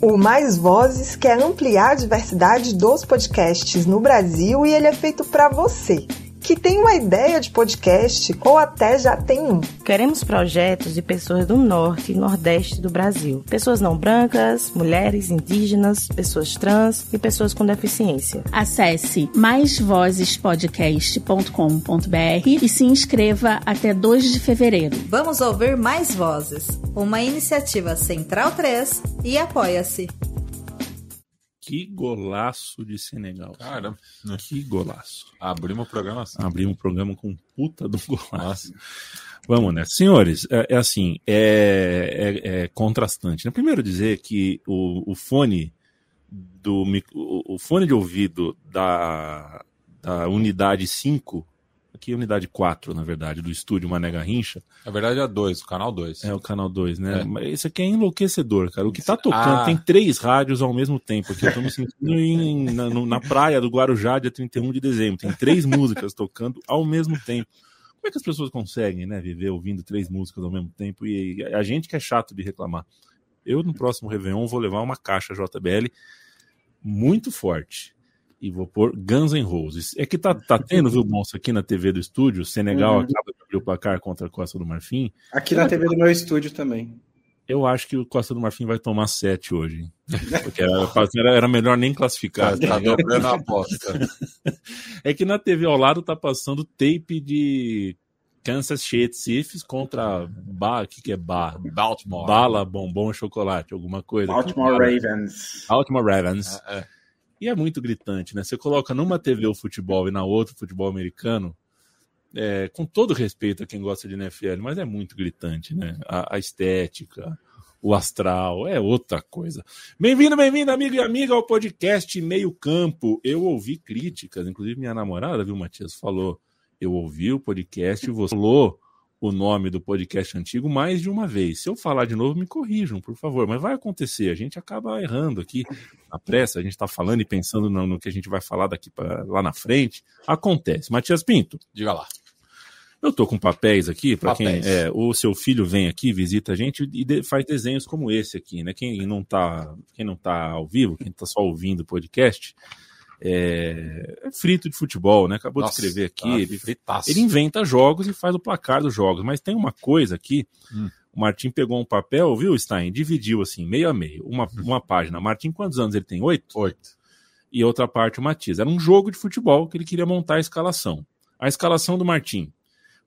O Mais Vozes quer ampliar a diversidade dos podcasts no Brasil e ele é feito para você que tem uma ideia de podcast ou até já tem um. Queremos projetos de pessoas do norte e nordeste do Brasil. Pessoas não brancas, mulheres, indígenas, pessoas trans e pessoas com deficiência. Acesse maisvozespodcast.com.br e se inscreva até 2 de fevereiro. Vamos ouvir mais vozes. Uma iniciativa Central 3 e apoia-se. Que golaço de Senegal. Cara, que golaço. Abrimos o programa assim. Abrimos o programa com puta do golaço. Vamos, né? Senhores, é, é assim, é, é, é, contrastante. Né? Primeiro dizer que o, o fone do o, o fone de ouvido da, da unidade 5 Aqui é unidade 4, na verdade, do estúdio Mané Garrincha. Na verdade é a 2, o canal 2. É, o canal 2, né? É. Mas isso aqui é enlouquecedor, cara. O que tá tocando, ah. tem três rádios ao mesmo tempo aqui. Eu tô me sentindo em, na, na praia do Guarujá, dia 31 de dezembro. Tem três músicas tocando ao mesmo tempo. Como é que as pessoas conseguem, né, viver ouvindo três músicas ao mesmo tempo? E a gente que é chato de reclamar. Eu, no próximo Réveillon, vou levar uma caixa JBL muito forte e vou pôr Guns N' Roses. É que tá, tá tendo, viu, Monstro, aqui na TV do estúdio, Senegal uhum. acaba de abrir o placar contra a Costa do Marfim. Aqui na TV do meu estúdio também. Eu acho que o Costa do Marfim vai tomar sete hoje. Porque era, era melhor nem classificar. Tá dobrando a aposta. É que na TV ao lado tá passando tape de Kansas City Chiefs contra ba, que, que é ba, Baltimore. Bala, bombom, chocolate, alguma coisa. Baltimore Ravens. Baltimore Ravens. É, é. E é muito gritante, né? Você coloca numa TV o futebol e na outra o futebol americano, é, com todo respeito a quem gosta de NFL, mas é muito gritante, né? A, a estética, o astral, é outra coisa. Bem-vindo, bem-vindo, amigo e amiga, ao podcast Meio Campo. Eu ouvi críticas, inclusive minha namorada, viu, Matias, falou. Eu ouvi o podcast, você falou o nome do podcast antigo mais de uma vez. Se eu falar de novo, me corrijam, por favor. Mas vai acontecer, a gente acaba errando aqui na pressa, a gente está falando e pensando no, no, que a gente vai falar daqui para lá na frente. Acontece. Matias Pinto. Diga lá. Eu tô com papéis aqui para quem é, o seu filho vem aqui, visita a gente e de, faz desenhos como esse aqui, né? Quem não tá, quem não tá ao vivo, quem tá só ouvindo o podcast, é, é, frito de futebol, né? Acabou Nossa, de escrever aqui. Tá ele, ele, inventa jogos e faz o placar dos jogos. Mas tem uma coisa aqui. Hum. O Martim pegou um papel, viu, Stein? Dividiu assim, meio a meio. Uma, hum. uma página. Martim, quantos anos ele tem? Oito? Oito. E outra parte o Matias. Era um jogo de futebol que ele queria montar a escalação. A escalação do Martim.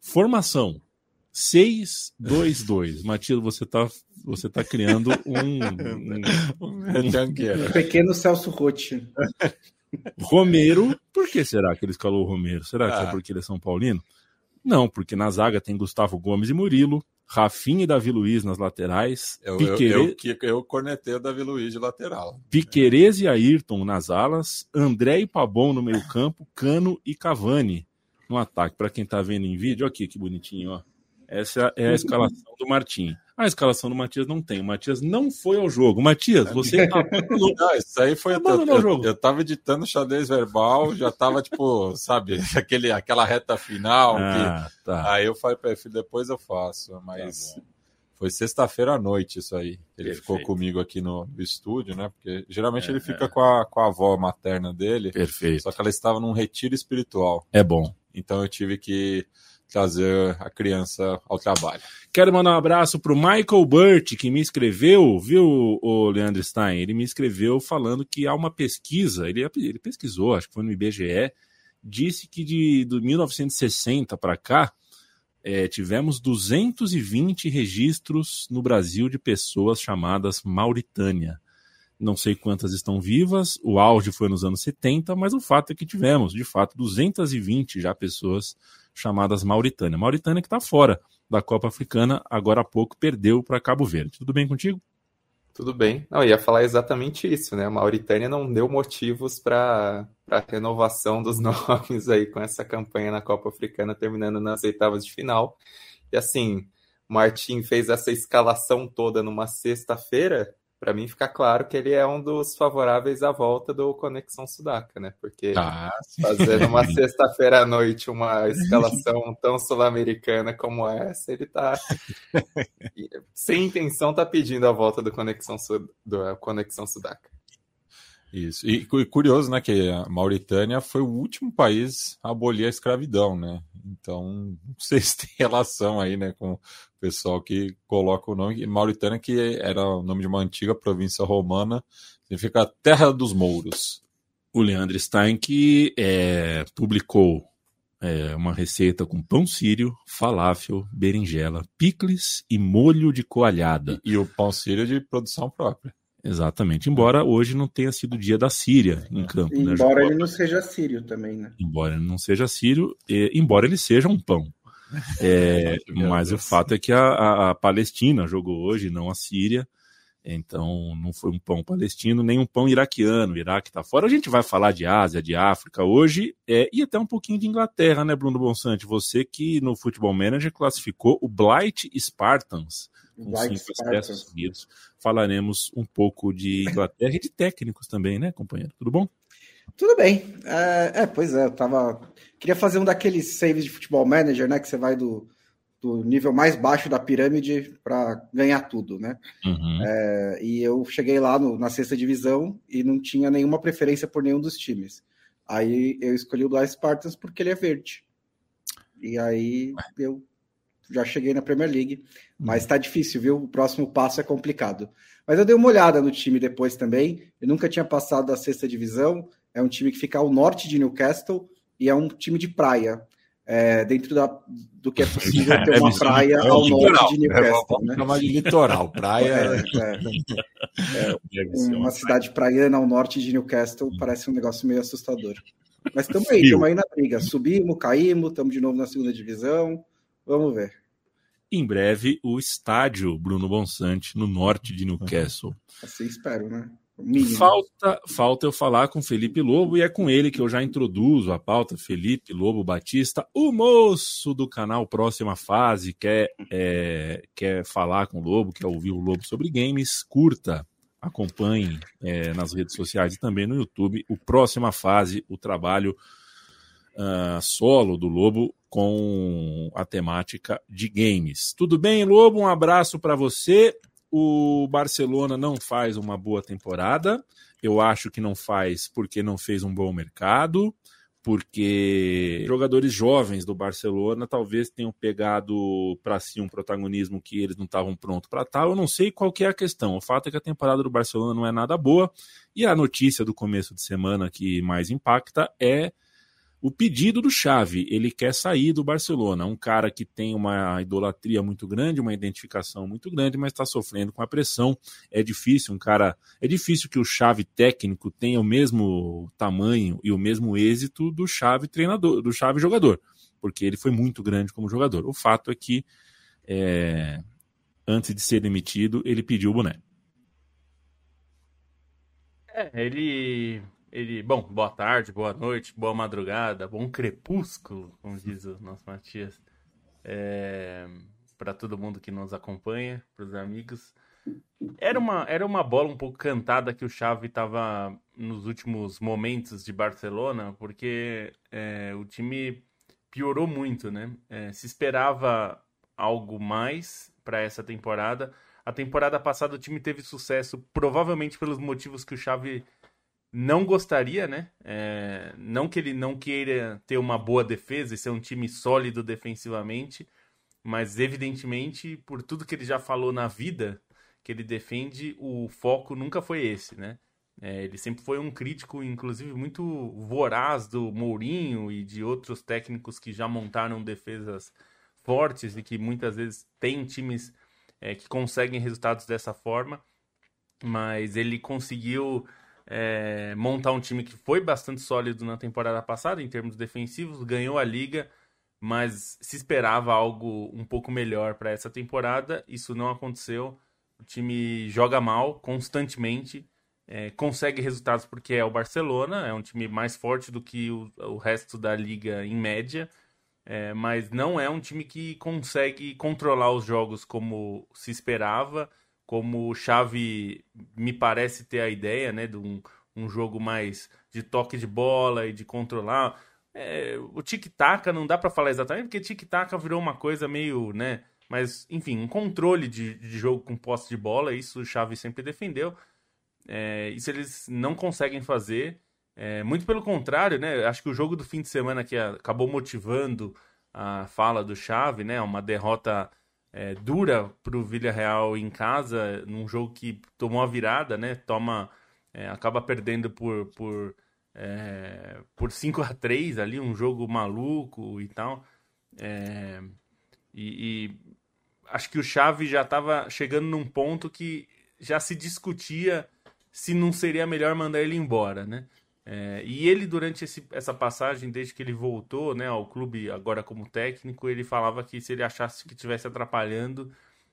Formação. 6-2-2. Matias, você está você tá criando um. um, um, um pequeno Celso Rotti. Romero, por que será que ele escalou o Romero? Será que é ah. é porque ele é São Paulino? Não, porque na zaga tem Gustavo Gomes e Murilo, Rafinha e Davi Luiz nas laterais. Eu, Piquere... eu, eu, eu cornetei o Davi Luiz de lateral. Piquerez e Ayrton nas alas, André e Pabon no meio-campo, Cano e Cavani no ataque. Para quem tá vendo em vídeo, aqui que bonitinho, ó. Essa é a escalação do Martim. A escalação do Matias não tem. O Matias não foi ao jogo. Matias, você tá Não, isso aí foi. Eu, eu, jogo. eu tava editando xadrez verbal, já tava, tipo, sabe, aquele, aquela reta final. Ah, que... tá. Aí eu falei pra ele, depois eu faço. Mas tá foi sexta-feira à noite isso aí. Ele Perfeito. ficou comigo aqui no, no, estúdio, né? Porque geralmente é, ele fica é. com, a, com a avó materna dele. Perfeito. Só que ela estava num retiro espiritual. É bom. Então eu tive que trazer a criança ao trabalho. Quero mandar um abraço para o Michael Burt, que me escreveu, viu, o Leandro Stein? Ele me escreveu falando que há uma pesquisa, ele, ele pesquisou, acho que foi no IBGE, disse que de, de 1960 para cá, é, tivemos 220 registros no Brasil de pessoas chamadas Mauritânia. Não sei quantas estão vivas, o auge foi nos anos 70, mas o fato é que tivemos, de fato, 220 já pessoas chamadas Mauritânia. Mauritânia que está fora da Copa Africana, agora há pouco perdeu para Cabo Verde. Tudo bem contigo? Tudo bem. Não, ia falar exatamente isso, né? A Mauritânia não deu motivos para a renovação dos nomes aí com essa campanha na Copa Africana, terminando nas oitavas de final. E assim, Martim fez essa escalação toda numa sexta-feira, para mim fica claro que ele é um dos favoráveis à volta do Conexão Sudaca, né? Porque ah, fazendo uma sexta-feira à noite uma escalação tão sul-americana como essa, ele tá sem intenção tá pedindo a volta do Conexão, Sud... do Conexão Sudaca. Isso. E curioso, né, que a Mauritânia foi o último país a abolir a escravidão, né? Então, não sei se tem relação aí, né, com o pessoal que coloca o nome Mauritânia, que era o nome de uma antiga província romana, significa Terra dos Mouros. O Leandro Stein que é, publicou é, uma receita com pão sírio, falafel, berinjela, picles e molho de coalhada. E, e o pão sírio de produção própria. Exatamente. Embora hoje não tenha sido o dia da Síria em campo. Né, embora né, ele não seja sírio também, né? Embora ele não seja sírio, e, embora ele seja um pão. É, mas o fato é que a, a, a, Palestina jogou hoje, não a Síria. Então não foi um pão palestino, nem um pão iraquiano. O Iraque está fora. A gente vai falar de Ásia, de África hoje, é, e até um pouquinho de Inglaterra, né, Bruno Bonsante? Você que no Futebol Manager classificou o Blight Spartans com cinco acessos seguidos. Falaremos um pouco de Inglaterra e de técnicos também, né, companheiro? Tudo bom? Tudo bem. É, é, pois é, eu tava. Queria fazer um daqueles saves de futebol manager, né? Que você vai do, do nível mais baixo da pirâmide para ganhar tudo, né? Uhum. É, e eu cheguei lá no, na sexta divisão e não tinha nenhuma preferência por nenhum dos times. Aí eu escolhi o Blythe Spartans porque ele é verde. E aí eu já cheguei na Premier League, mas está difícil, viu? O próximo passo é complicado. Mas eu dei uma olhada no time depois também. Eu nunca tinha passado da sexta divisão. É um time que fica ao norte de Newcastle e é um time de praia. É, dentro da, do que é possível ter é, uma praia é ao litoral. norte de Newcastle. né? chamar de litoral. Praia é, é, é uma cidade praiana ao norte de Newcastle parece um negócio meio assustador. Mas estamos aí, estamos aí na briga. Subimos, caímos, estamos de novo na segunda divisão. Vamos ver. Em breve, o estádio Bruno Bonsante, no norte de Newcastle. Assim espero, né? Falta, falta eu falar com Felipe Lobo e é com ele que eu já introduzo a pauta. Felipe Lobo Batista, o moço do canal Próxima Fase, quer, é, quer falar com o Lobo, quer ouvir o Lobo sobre games, curta, acompanhe é, nas redes sociais e também no YouTube o Próxima Fase, o trabalho uh, solo do Lobo com a temática de games. Tudo bem, Lobo? Um abraço para você. O Barcelona não faz uma boa temporada. Eu acho que não faz porque não fez um bom mercado, porque jogadores jovens do Barcelona talvez tenham pegado para si um protagonismo que eles não estavam prontos para tal. Eu não sei qual é a questão. O fato é que a temporada do Barcelona não é nada boa e a notícia do começo de semana que mais impacta é o pedido do Xavi, ele quer sair do Barcelona, um cara que tem uma idolatria muito grande, uma identificação muito grande, mas está sofrendo com a pressão. É difícil, um cara, é difícil que o Xavi técnico tenha o mesmo tamanho e o mesmo êxito do Xavi treinador, do Xavi jogador, porque ele foi muito grande como jogador. O fato é que é, antes de ser demitido, ele pediu o boné. É, ele ele, bom, boa tarde, boa noite, boa madrugada, bom crepúsculo, como diz o nosso Matias, é, para todo mundo que nos acompanha, para os amigos. Era uma, era uma bola um pouco cantada que o Xavi estava nos últimos momentos de Barcelona, porque é, o time piorou muito, né? É, se esperava algo mais para essa temporada. A temporada passada o time teve sucesso, provavelmente pelos motivos que o Xavi não gostaria, né? É, não que ele não queira ter uma boa defesa e ser um time sólido defensivamente, mas evidentemente, por tudo que ele já falou na vida que ele defende, o foco nunca foi esse, né? É, ele sempre foi um crítico, inclusive, muito voraz do Mourinho e de outros técnicos que já montaram defesas fortes e que muitas vezes têm times é, que conseguem resultados dessa forma, mas ele conseguiu é, montar um time que foi bastante sólido na temporada passada em termos defensivos, ganhou a liga, mas se esperava algo um pouco melhor para essa temporada. Isso não aconteceu. O time joga mal constantemente, é, consegue resultados porque é o Barcelona, é um time mais forte do que o, o resto da liga em média. É, mas não é um time que consegue controlar os jogos como se esperava como o Xavi me parece ter a ideia, né, de um, um jogo mais de toque de bola e de controlar. É, o tic-tac não dá para falar exatamente, porque tic-tac virou uma coisa meio, né, mas enfim, um controle de, de jogo com posse de bola, isso o Xavi sempre defendeu. É, isso eles não conseguem fazer. É, muito pelo contrário, né? Acho que o jogo do fim de semana que acabou motivando a fala do Xavi, né? Uma derrota é, dura para o Villarreal em casa, num jogo que tomou a virada, né? Toma, é, acaba perdendo por por é, por 5 a 3 ali, um jogo maluco e tal. É, e, e, acho que o Xavi já estava chegando num ponto que já se discutia se não seria melhor mandar ele embora, né? É, e ele, durante esse, essa passagem, desde que ele voltou né, ao clube, agora como técnico, ele falava que se ele achasse que estivesse atrapalhando,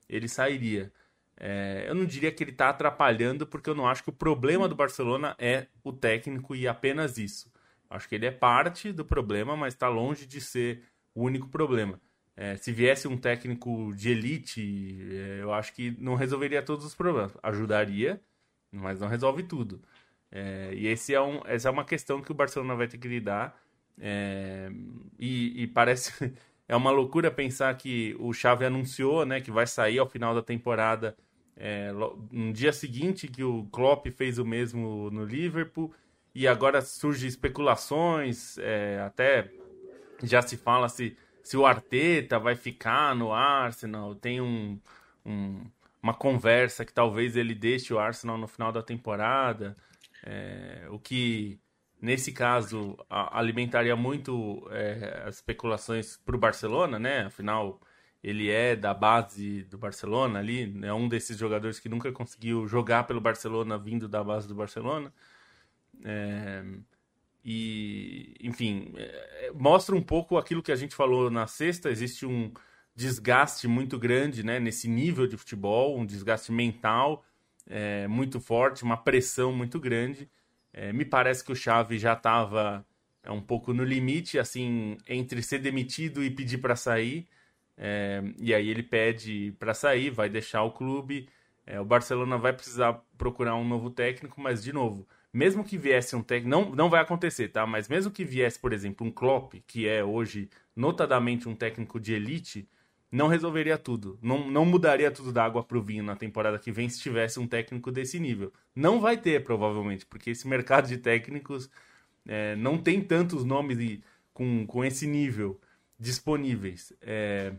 ele sairia. É, eu não diria que ele está atrapalhando, porque eu não acho que o problema do Barcelona é o técnico e apenas isso. Acho que ele é parte do problema, mas está longe de ser o único problema. É, se viesse um técnico de elite, é, eu acho que não resolveria todos os problemas. Ajudaria, mas não resolve tudo. É, e esse é um, essa é uma questão que o Barcelona vai ter que lidar. É, e, e, parece é uma loucura pensar que o Xavi anunciou né, que vai sair ao final da temporada é, no dia seguinte que o Klopp fez o mesmo no Liverpool e agora surgem especulações é, até já se fala se, se o Arteta vai ficar no Arsenal tem um, um uma conversa que talvez ele deixe o Arsenal no final da temporada é, o que, nesse caso, a, alimentaria muito é, as especulações para o Barcelona, né? Afinal, ele é da base do Barcelona ali, é um desses jogadores que nunca conseguiu jogar pelo Barcelona vindo da base do Barcelona. É, e, enfim, é, mostra um pouco aquilo que a gente falou na sexta. Existe um desgaste muito grande né, nesse nível de futebol, um desgaste mental é, muito forte, uma pressão muito grande. É, me parece que o Xavi já estava é, um pouco no limite, assim, entre ser demitido e pedir para sair. É, e aí ele pede para sair, vai deixar o clube. É, o Barcelona vai precisar procurar um novo técnico, mas de novo, mesmo que viesse um técnico, não, não vai acontecer, tá? Mas mesmo que viesse, por exemplo, um Klopp, que é hoje notadamente um técnico de elite, não resolveria tudo. Não, não mudaria tudo da água para o vinho na temporada que vem se tivesse um técnico desse nível. Não vai ter, provavelmente, porque esse mercado de técnicos é, não tem tantos nomes de, com, com esse nível disponíveis. É,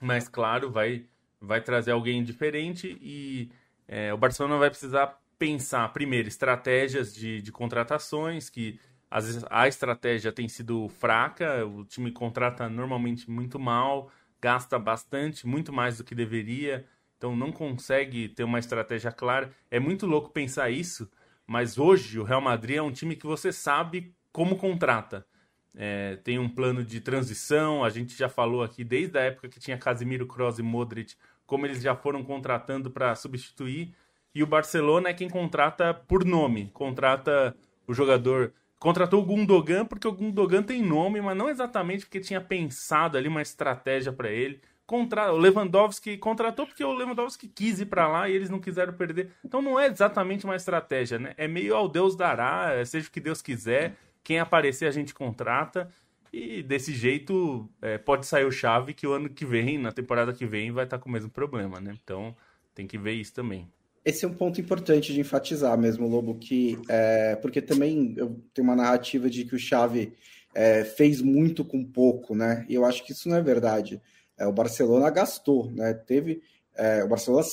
mas, claro, vai, vai trazer alguém diferente e é, o Barcelona vai precisar pensar, primeiro, estratégias de, de contratações, que às vezes a estratégia tem sido fraca, o time contrata normalmente muito mal gasta bastante, muito mais do que deveria, então não consegue ter uma estratégia clara. É muito louco pensar isso, mas hoje o Real Madrid é um time que você sabe como contrata. É, tem um plano de transição, a gente já falou aqui desde a época que tinha Casemiro, Kroos e Modric, como eles já foram contratando para substituir. E o Barcelona é quem contrata por nome, contrata o jogador Contratou o Gundogan porque o Gundogan tem nome, mas não exatamente porque tinha pensado ali uma estratégia para ele. Contra... O Lewandowski contratou porque o Lewandowski quis ir para lá e eles não quiseram perder. Então não é exatamente uma estratégia, né? É meio ao Deus dará, é, seja o que Deus quiser. Quem aparecer a gente contrata. E desse jeito é, pode sair o chave que o ano que vem, na temporada que vem, vai estar tá com o mesmo problema, né? Então tem que ver isso também esse é um ponto importante de enfatizar mesmo, Lobo, que é, porque também eu tenho uma narrativa de que o Xavi é, fez muito com pouco, né? E eu acho que isso não é verdade. É, o Barcelona gastou, né? Teve é, o Barcelona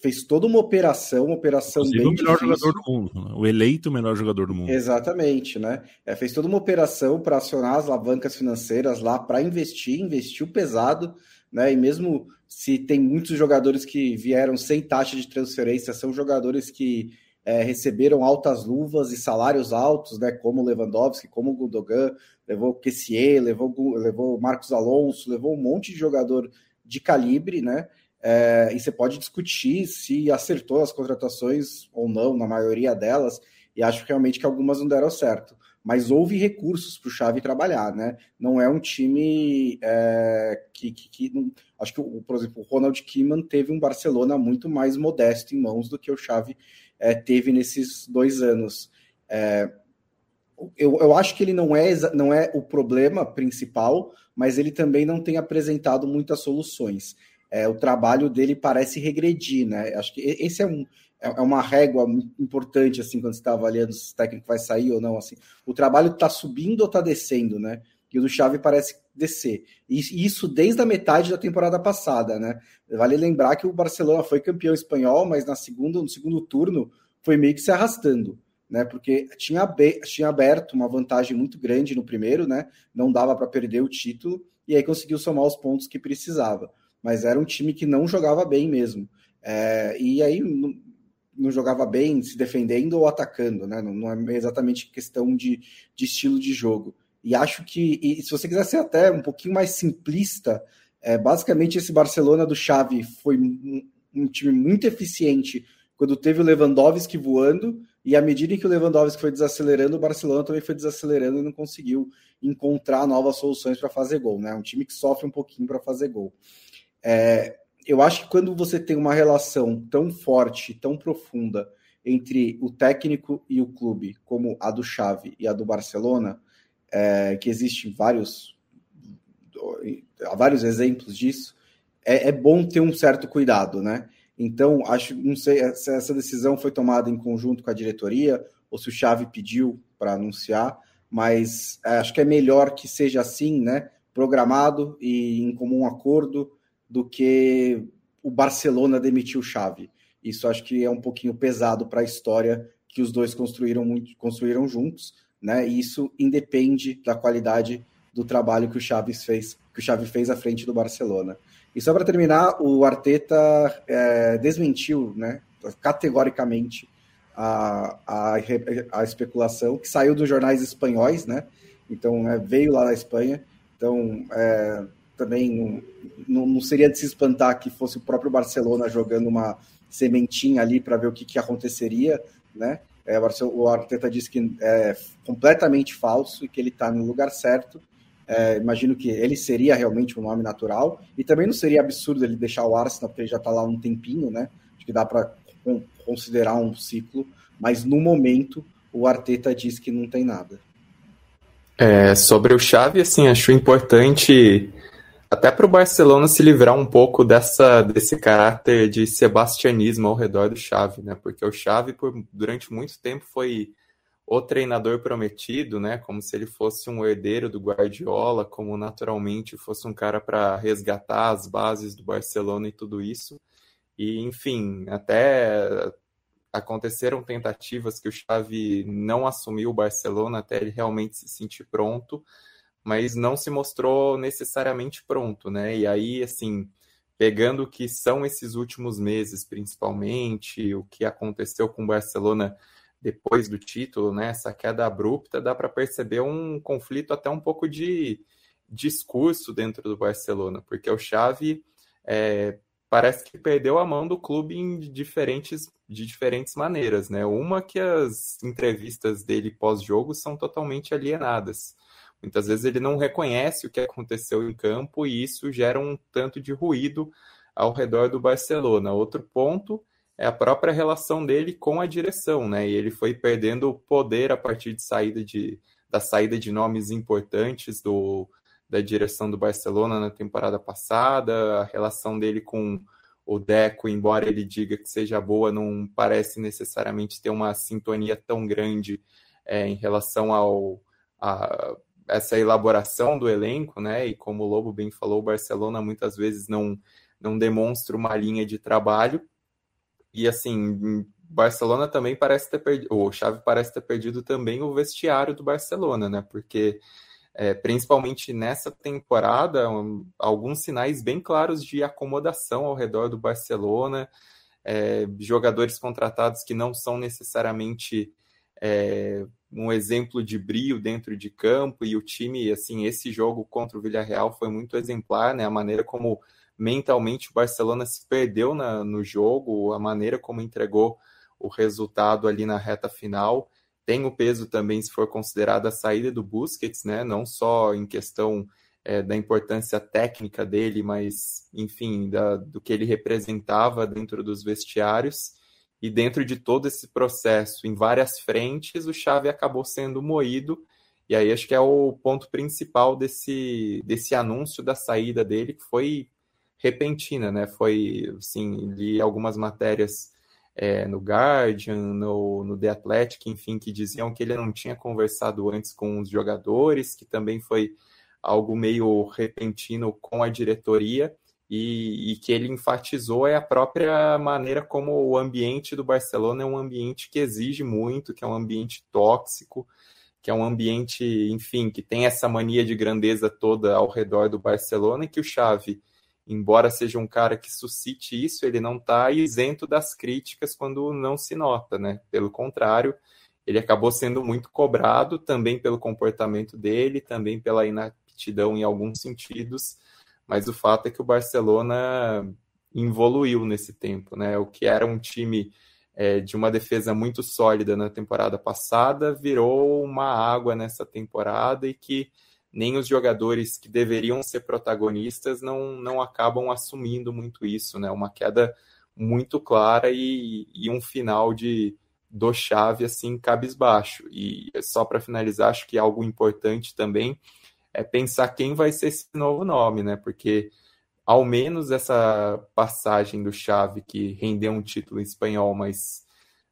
fez toda uma operação, uma operação Inclusive bem o melhor difícil. jogador do mundo, né? o eleito melhor jogador do mundo. Exatamente, né? É, fez toda uma operação para acionar as alavancas financeiras lá para investir, investiu pesado, né? E mesmo se tem muitos jogadores que vieram sem taxa de transferência, são jogadores que é, receberam altas luvas e salários altos, né, como Lewandowski, como Gundogan, levou Kessier, levou levou Marcos Alonso, levou um monte de jogador de calibre, né? É, e você pode discutir se acertou as contratações ou não, na maioria delas, e acho realmente que algumas não deram certo. Mas houve recursos para o Xavi trabalhar, né? Não é um time é, que, que, que, acho que, por exemplo, o Ronald Koeman teve um Barcelona muito mais modesto em mãos do que o Xavi é, teve nesses dois anos. É, eu, eu acho que ele não é, não é o problema principal, mas ele também não tem apresentado muitas soluções. É, o trabalho dele parece regredir, né? Acho que esse é um, é, é uma régua importante, assim, quando você está avaliando se o técnico vai sair ou não, assim. O trabalho está subindo ou está descendo, né? E o do Xavi parece descer. E isso desde a metade da temporada passada, né? Vale lembrar que o Barcelona foi campeão espanhol, mas na segunda, no segundo turno foi meio que se arrastando, né? Porque tinha, tinha aberto uma vantagem muito grande no primeiro, né? Não dava para perder o título e aí conseguiu somar os pontos que precisava. Mas era um time que não jogava bem mesmo. É, e aí não jogava bem se defendendo ou atacando, né? Não, não é exatamente questão de, de, estilo de jogo. E acho que, e se você quiser ser até um pouquinho mais simplista, é, basicamente esse Barcelona do Xavi foi um, um, time muito eficiente quando teve o Lewandowski voando, e à medida que o Lewandowski foi desacelerando, o Barcelona também foi desacelerando e não conseguiu encontrar novas soluções para fazer gol, né? Um time que sofre um pouquinho para fazer gol. É, eu acho que quando você tem uma relação tão forte, tão profunda entre o técnico e o clube, como a do Xavi e a do Barcelona, é, que existem vários, vários exemplos disso, é, é, bom ter um certo cuidado, né? Então, acho, não sei se essa decisão foi tomada em conjunto com a diretoria ou se o Xavi pediu para anunciar, mas é, acho que é melhor que seja assim, né? Programado e em comum acordo do que o Barcelona demitiu o Xavi. Isso acho que é um pouquinho pesado para a história que os dois construíram muito, construíram juntos, né? E isso independe da qualidade do trabalho que o Xavi fez, que o Xavi fez à frente do Barcelona. E só para terminar, o Arteta é, desmentiu, né, categoricamente a, a, a, especulação que saiu dos jornais espanhóis, né? Então né, veio lá da Espanha. Então é, também não, não, seria de se espantar que fosse o próprio Barcelona jogando uma sementinha ali para ver o que, que aconteceria, né? É, o Arteta disse que é completamente falso e que ele está no lugar certo. É, imagino que ele seria realmente um nome natural e também não seria absurdo ele deixar o Arsenal porque ele já está lá um tempinho, né? Acho que dá para considerar um ciclo, mas no momento o Arteta diz que não tem nada. É, sobre o Xavi, assim, acho importante até para o Barcelona se livrar um pouco dessa, desse caráter de sebastianismo ao redor do Xavi, né? Porque o Xavi, por, durante muito tempo, foi o treinador prometido, né? Como se ele fosse um herdeiro do Guardiola, como naturalmente fosse um cara para resgatar as bases do Barcelona e tudo isso. E, enfim, até aconteceram tentativas que o Xavi não assumiu o Barcelona até ele realmente se sentir pronto mas não se mostrou necessariamente pronto, né? E aí, assim, pegando o que são esses últimos meses, principalmente, o que aconteceu com o Barcelona depois do título, né? Essa queda abrupta, dá para perceber um conflito até um pouco de discurso dentro do Barcelona, porque o Xavi é, parece que perdeu a mão do clube em diferentes, de diferentes maneiras, né? Uma que as entrevistas dele pós-jogo são totalmente alienadas. Muitas vezes ele não reconhece o que aconteceu em campo e isso gera um tanto de ruído ao redor do Barcelona. Outro ponto é a própria relação dele com a direção, né? E ele foi perdendo o poder a partir de saída de, da saída de nomes importantes do, da direção do Barcelona na temporada passada, a relação dele com o Deco, embora ele diga que seja boa, não parece necessariamente ter uma sintonia tão grande é, em relação ao a, essa elaboração do elenco, né? E como o Lobo bem falou, o Barcelona muitas vezes não, não demonstra uma linha de trabalho. E assim, Barcelona também parece ter perdido, o Xavi parece ter perdido também o vestiário do Barcelona, né? Porque é, principalmente nessa temporada, um, alguns sinais bem claros de acomodação ao redor do Barcelona, é, jogadores contratados que não são necessariamente é, um exemplo de brio dentro de campo e o time, assim, esse jogo contra o Villarreal foi muito exemplar, né? A maneira como mentalmente o Barcelona se perdeu na, no jogo, a maneira como entregou o resultado ali na reta final. tem o peso também se for considerada a saída do Busquets, né? Não só em questão é, da importância técnica dele, mas, enfim, da, do que ele representava dentro dos vestiários. E dentro de todo esse processo, em várias frentes, o Xavi acabou sendo moído. E aí acho que é o ponto principal desse, desse anúncio da saída dele, que foi repentina, né? Foi, assim, li algumas matérias é, no Guardian, no, no The Athletic, enfim, que diziam que ele não tinha conversado antes com os jogadores, que também foi algo meio repentino com a diretoria e, e, que ele enfatizou é a própria maneira como o ambiente do Barcelona é um ambiente que exige muito, que é um ambiente tóxico, que é um ambiente, enfim, que tem essa mania de grandeza toda ao redor do Barcelona e que o Xavi, embora seja um cara que suscite isso, ele não está isento das críticas quando não se nota, né? Pelo contrário, ele acabou sendo muito cobrado também pelo comportamento dele, também pela inaptidão em alguns sentidos, mas o fato é que o Barcelona evoluiu nesse tempo, né? O que era um time é, de uma defesa muito sólida na temporada passada virou uma água nessa temporada e que nem os jogadores que deveriam ser protagonistas não, não acabam assumindo muito isso, né? Uma queda muito clara e, e um final de do chave assim cabisbaixo. E só para finalizar, acho que algo importante também é pensar quem vai ser esse novo nome, né? Porque ao menos essa passagem do Chave que rendeu um título em espanhol, mas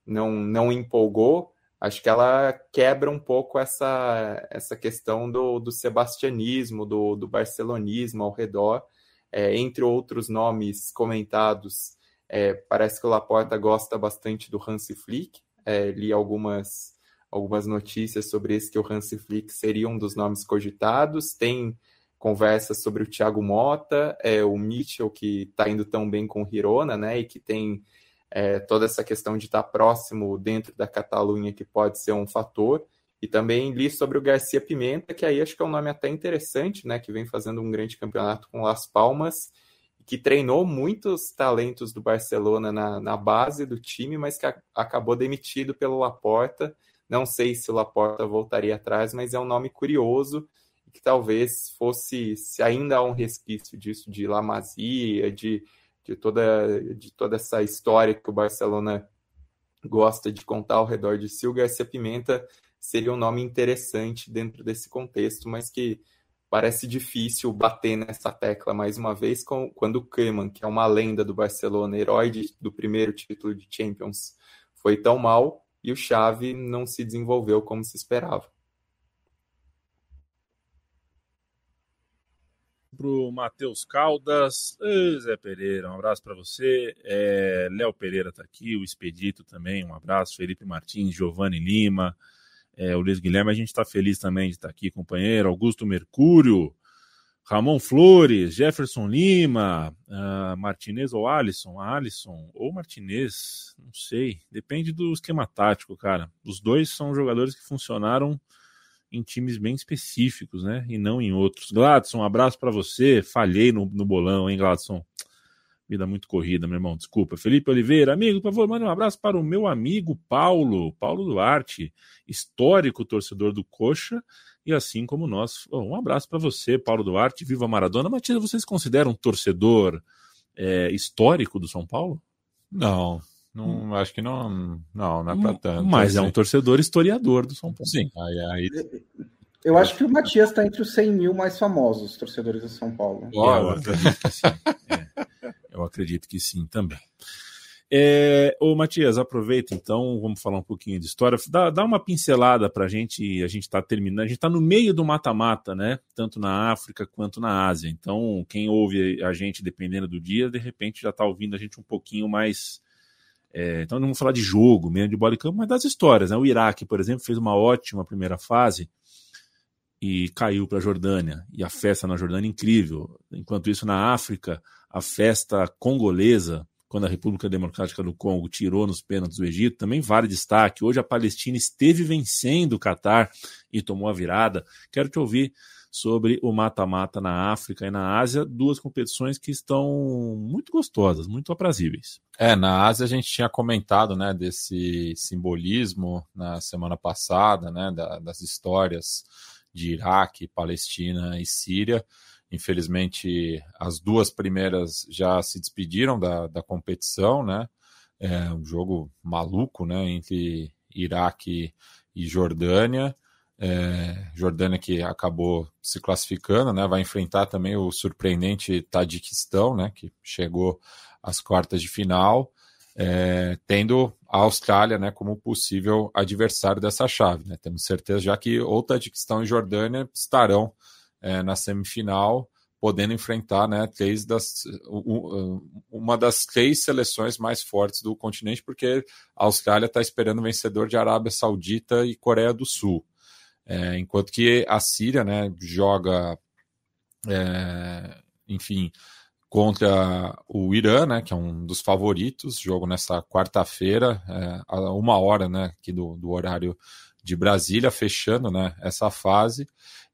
não não empolgou, acho que ela quebra um pouco essa essa questão do, do sebastianismo, do, do barcelonismo ao redor, é, entre outros nomes comentados. É, parece que o Laporta gosta bastante do Hansi Flick. É, li algumas algumas notícias sobre isso, que o Hansi Flick seria um dos nomes cogitados. Tem conversas sobre o Thiago Mota, é, o Mitchell, que está indo tão bem com o Hirona, né, e que tem é, toda essa questão de estar tá próximo dentro da Catalunha, que pode ser um fator. E também li sobre o Garcia Pimenta, que aí acho que é um nome até interessante, né, que vem fazendo um grande campeonato com Las Palmas, que treinou muitos talentos do Barcelona na, na base do time, mas que a, acabou demitido pelo Laporta não sei se o Laporta voltaria atrás, mas é um nome curioso que talvez fosse, se ainda há um resquício disso, de La Masia, de, de, toda, de toda essa história que o Barcelona gosta de contar ao redor de si, o Garcia Pimenta seria um nome interessante dentro desse contexto, mas que parece difícil bater nessa tecla mais uma vez com, quando o Koeman, que é uma lenda do Barcelona, herói de, do primeiro título de Champions, foi tão mal, e o Chave não se desenvolveu como se esperava. Para o Matheus Caldas, Zé Pereira, um abraço para você. É, Léo Pereira está aqui, o Expedito também, um abraço. Felipe Martins, Giovanni Lima, é, o Luiz Guilherme, a gente está feliz também de estar tá aqui, companheiro. Augusto Mercúrio, Ramon Flores, Jefferson Lima, uh, Martinez ou Alisson, Alisson ou Martinez, não sei, depende do esquema tático, cara. Os dois são jogadores que funcionaram em times bem específicos, né? E não em outros. Gladson, um abraço para você. Falhei no, no bolão, hein, Gladson? Vida muito corrida, meu irmão. Desculpa. Felipe Oliveira, amigo, por favor, manda um abraço para o meu amigo Paulo, Paulo Duarte, histórico torcedor do Coxa e assim como nós. um abraço para você, Paulo Duarte, viva Maradona. Matias, vocês consideram um torcedor é, histórico do São Paulo? Não, não hum. acho que não, não, não é para tanto. Mas assim. é um torcedor historiador do São Paulo. Sim, aí, aí... Eu acho que o Matias está entre os 100 mil mais famosos torcedores do São Paulo. É, eu acredito que sim. É, eu acredito que sim também. É, ô Matias, aproveita então, vamos falar um pouquinho de história. Dá, dá uma pincelada para a gente, a gente está terminando, a gente está no meio do mata-mata, né? Tanto na África quanto na Ásia. Então, quem ouve a gente, dependendo do dia, de repente já está ouvindo a gente um pouquinho mais. É, então, não vamos falar de jogo, mesmo de bola de campo, mas das histórias. Né? O Iraque, por exemplo, fez uma ótima primeira fase e caiu para a Jordânia. E a festa na Jordânia é incrível. Enquanto isso, na África, a festa congolesa quando a República Democrática do Congo tirou nos pênaltis do Egito, também vale destaque. Hoje a Palestina esteve vencendo o Catar e tomou a virada. Quero te ouvir sobre o mata-mata na África e na Ásia, duas competições que estão muito gostosas, muito aprazíveis. É, na Ásia a gente tinha comentado, né, desse simbolismo na semana passada, né, da, das histórias de Iraque, Palestina e Síria. Infelizmente, as duas primeiras já se despediram da, da competição, né? É um jogo maluco, né? Entre Iraque e Jordânia. É, Jordânia que acabou se classificando, né? Vai enfrentar também o surpreendente Tadiquistão, né? Que chegou às quartas de final, é, tendo a Austrália, né? Como possível adversário dessa chave, né? Temos certeza já que ou Tadiquistão e Jordânia estarão é, na semifinal, podendo enfrentar né, três das, uma das três seleções mais fortes do continente, porque a Austrália está esperando o vencedor de Arábia Saudita e Coreia do Sul. É, enquanto que a Síria né, joga, é, enfim, contra o Irã, né, que é um dos favoritos, jogo nessa quarta-feira, é, a uma hora né, aqui do, do horário de Brasília, fechando né, essa fase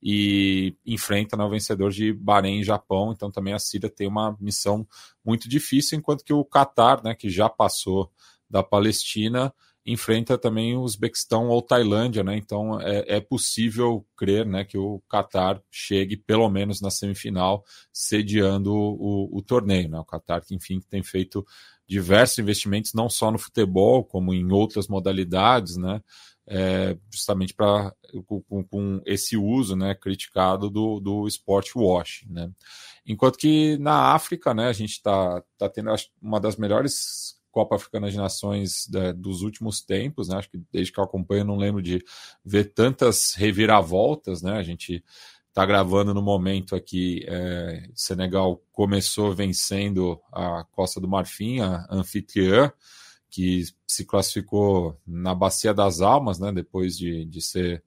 e enfrenta né, o vencedor de Bahrein e Japão. Então também a Síria tem uma missão muito difícil, enquanto que o Catar, né, que já passou da Palestina, enfrenta também o Uzbequistão ou Tailândia, né? Então é, é possível crer, né, que o Catar chegue pelo menos na semifinal, sediando o, o, torneio, né? O Catar que enfim tem feito diversos investimentos não só no futebol como em outras modalidades, né? É, justamente para com, com, esse uso né, criticado do, do sport wash. Né? Enquanto que na África, né, a gente está tá tendo uma das melhores Copa Africana de Nações né, dos últimos tempos, né? Acho que desde que eu acompanho, não lembro de ver tantas reviravoltas, né? A gente está gravando no momento aqui. É, Senegal começou vencendo a Costa do Marfim, a anfitriã, que se classificou na Bacia das Almas, né, depois de, de ser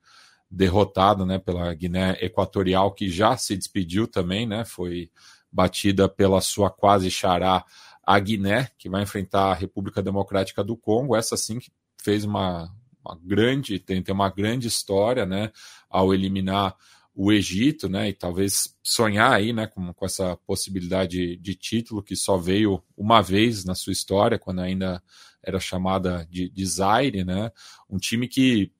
derrotado né, pela Guiné Equatorial, que já se despediu também, né, foi batida pela sua quase xará, a Guiné, que vai enfrentar a República Democrática do Congo, essa sim que fez uma, uma grande, tem, tem uma grande história, né, ao eliminar o Egito, né, e talvez sonhar aí, né, com, com essa possibilidade de título que só veio uma vez na sua história, quando ainda era chamada de, de Zaire, né? Um time que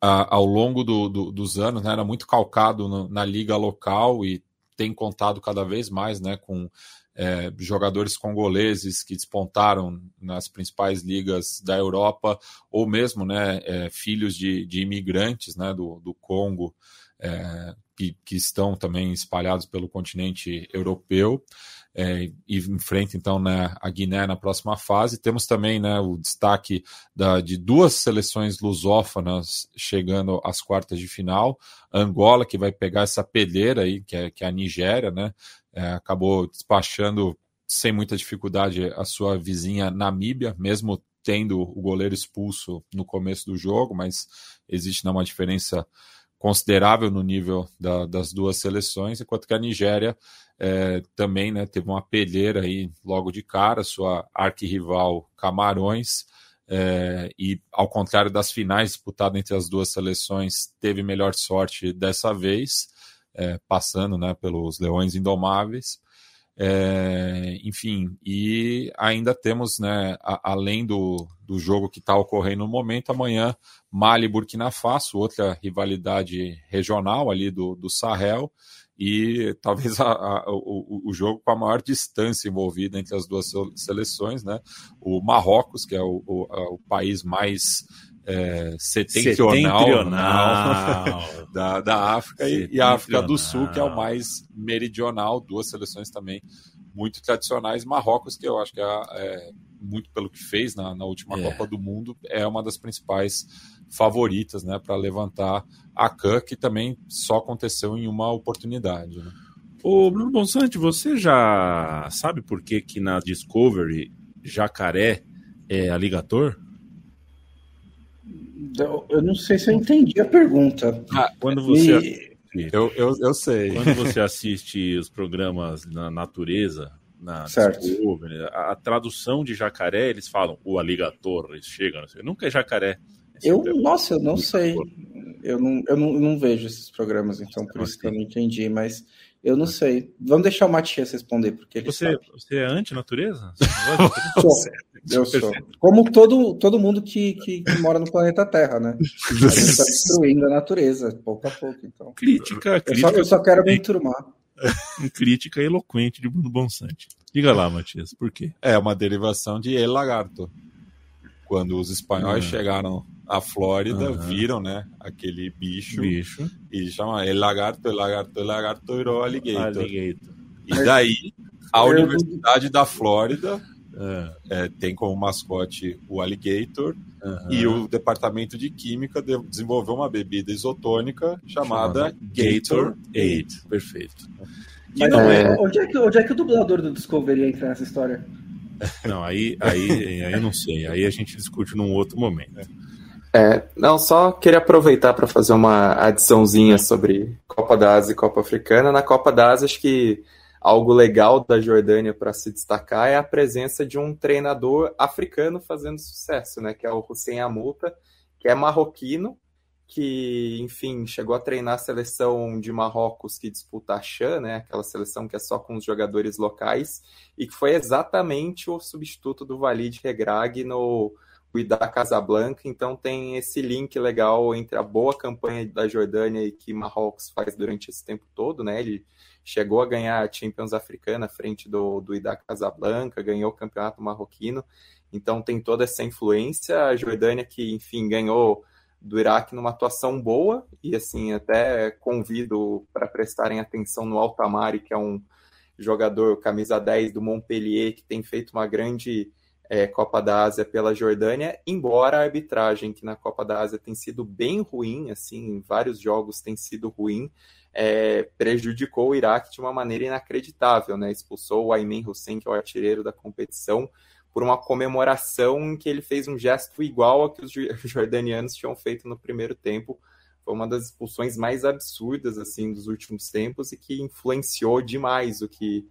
a, ao longo do, do, dos anos né, era muito calcado no, na liga local e tem contado cada vez mais né, com é, jogadores congoleses que despontaram nas principais ligas da Europa, ou mesmo né, é, filhos de, de, imigrantes né, do, do Congo, é, que, que, estão também espalhados pelo continente europeu é, e enfrenta então né, a Guiné na próxima fase. Temos também né, o destaque da, de duas seleções lusófonas chegando às quartas de final. Angola, que vai pegar essa pedreira aí, que é, que é a Nigéria, né? É, acabou despachando sem muita dificuldade a sua vizinha Namíbia, mesmo tendo o goleiro expulso no começo do jogo, mas existe né, uma diferença considerável no nível da, das duas seleções, enquanto que a Nigéria é, também né, teve uma peleira aí logo de cara, sua arquirrival Camarões, é, e ao contrário das finais disputadas entre as duas seleções, teve melhor sorte dessa vez, é, passando né, pelos Leões Indomáveis. É, enfim, e ainda temos, né, a, além do, do jogo que está ocorrendo no momento, amanhã Mali e Burkina Faso, outra rivalidade regional ali do, do Sahel, e talvez a, a, o, o, jogo com a maior distância envolvida entre as duas seleções, né? O Marrocos, que é o, o, o país mais é, setentrional, setentrional. da, da África e, e, a África do Sul, que é o mais meridional, duas seleções também muito tradicionais. Marrocos, que eu acho que é, é muito pelo que fez na, na última é. Copa do Mundo, é uma das principais favoritas né, para levantar a CAN, que também só aconteceu em uma oportunidade. Né? Ô, Bruno Bonsante, você já sabe por que, que na Discovery jacaré é aligator? Eu não sei se eu entendi a pergunta. Ah, quando você. E... Eu, eu, eu sei. Quando você assiste os programas na natureza, na certo. Discovery, a, a, tradução de jacaré, eles falam o aligator, eles chegam, nunca é jacaré. É eu, nossa, eu não sei. Eu não, eu não, não vejo esses programas, então por isso que eu não entendi, mas eu não sei. Vamos deixar o Matias responder, porque ele você, sabe. Você é anti-natureza? sou. Eu sou. Como todo, todo mundo que, que, que, mora no planeta Terra, né? A gente está destruindo a natureza, pouco a pouco. Então. Crítica, crítica. Eu só, eu só quero me enturmar. crítica eloquente de Bruno Bonsante. Diga lá, Matias, por quê? É uma derivação de El Lagarto. Quando os espanhóis uhum. chegaram à Flórida, uhum. viram, né, aquele bicho, bicho. e chama El Lagarto, El Lagarto, El Lagarto virou alligator. alligator. E daí, a Universidade da Flórida é. É, tem como mascote o alligator uhum. e o departamento de química desenvolveu uma bebida isotônica chamada, chamada Gator 8. Perfeito. Mas é... Onde, é que, onde é que o dublador do Discovery entra nessa história? Não, aí, aí, aí eu não sei. Aí a gente discute num outro momento. É, não, só queria aproveitar para fazer uma adiçãozinha sobre Copa da Ásia e Copa Africana. Na Copa da Ásia, acho que algo legal da Jordânia para se destacar é a presença de um treinador africano fazendo sucesso, né? Que é o Hussein Amulta, que é marroquino que, enfim, chegou a treinar a seleção de Marrocos que disputa a Chan, né, aquela seleção que é só com os jogadores locais, e que foi exatamente o substituto do Walid Regrag no Wydad Casablanca, então tem esse link legal entre a boa campanha da Jordânia e que Marrocos faz durante esse tempo todo, né, ele chegou a ganhar a Champions Africana à frente do, do Wydad Casablanca, ganhou o campeonato marroquino, então tem toda essa influência, a Jordânia que, enfim, ganhou do Iraque numa atuação boa. E assim até convido para prestarem atenção no Altamari, que é um jogador camisa 10 do Montpellier que tem feito uma grande é, Copa da Ásia pela Jordânia, embora a arbitragem que na Copa da Ásia tem sido bem ruim, assim, em vários jogos tem sido ruim, é, prejudicou o Iraque de uma maneira inacreditável, né? Expulsou o Ayman Hussein, que é o artilheiro da competição, por uma comemoração em que ele fez um gesto igual ao que os jordanianos tinham feito no primeiro tempo. Foi uma das expulsões mais absurdas assim dos últimos tempos e que influenciou demais o que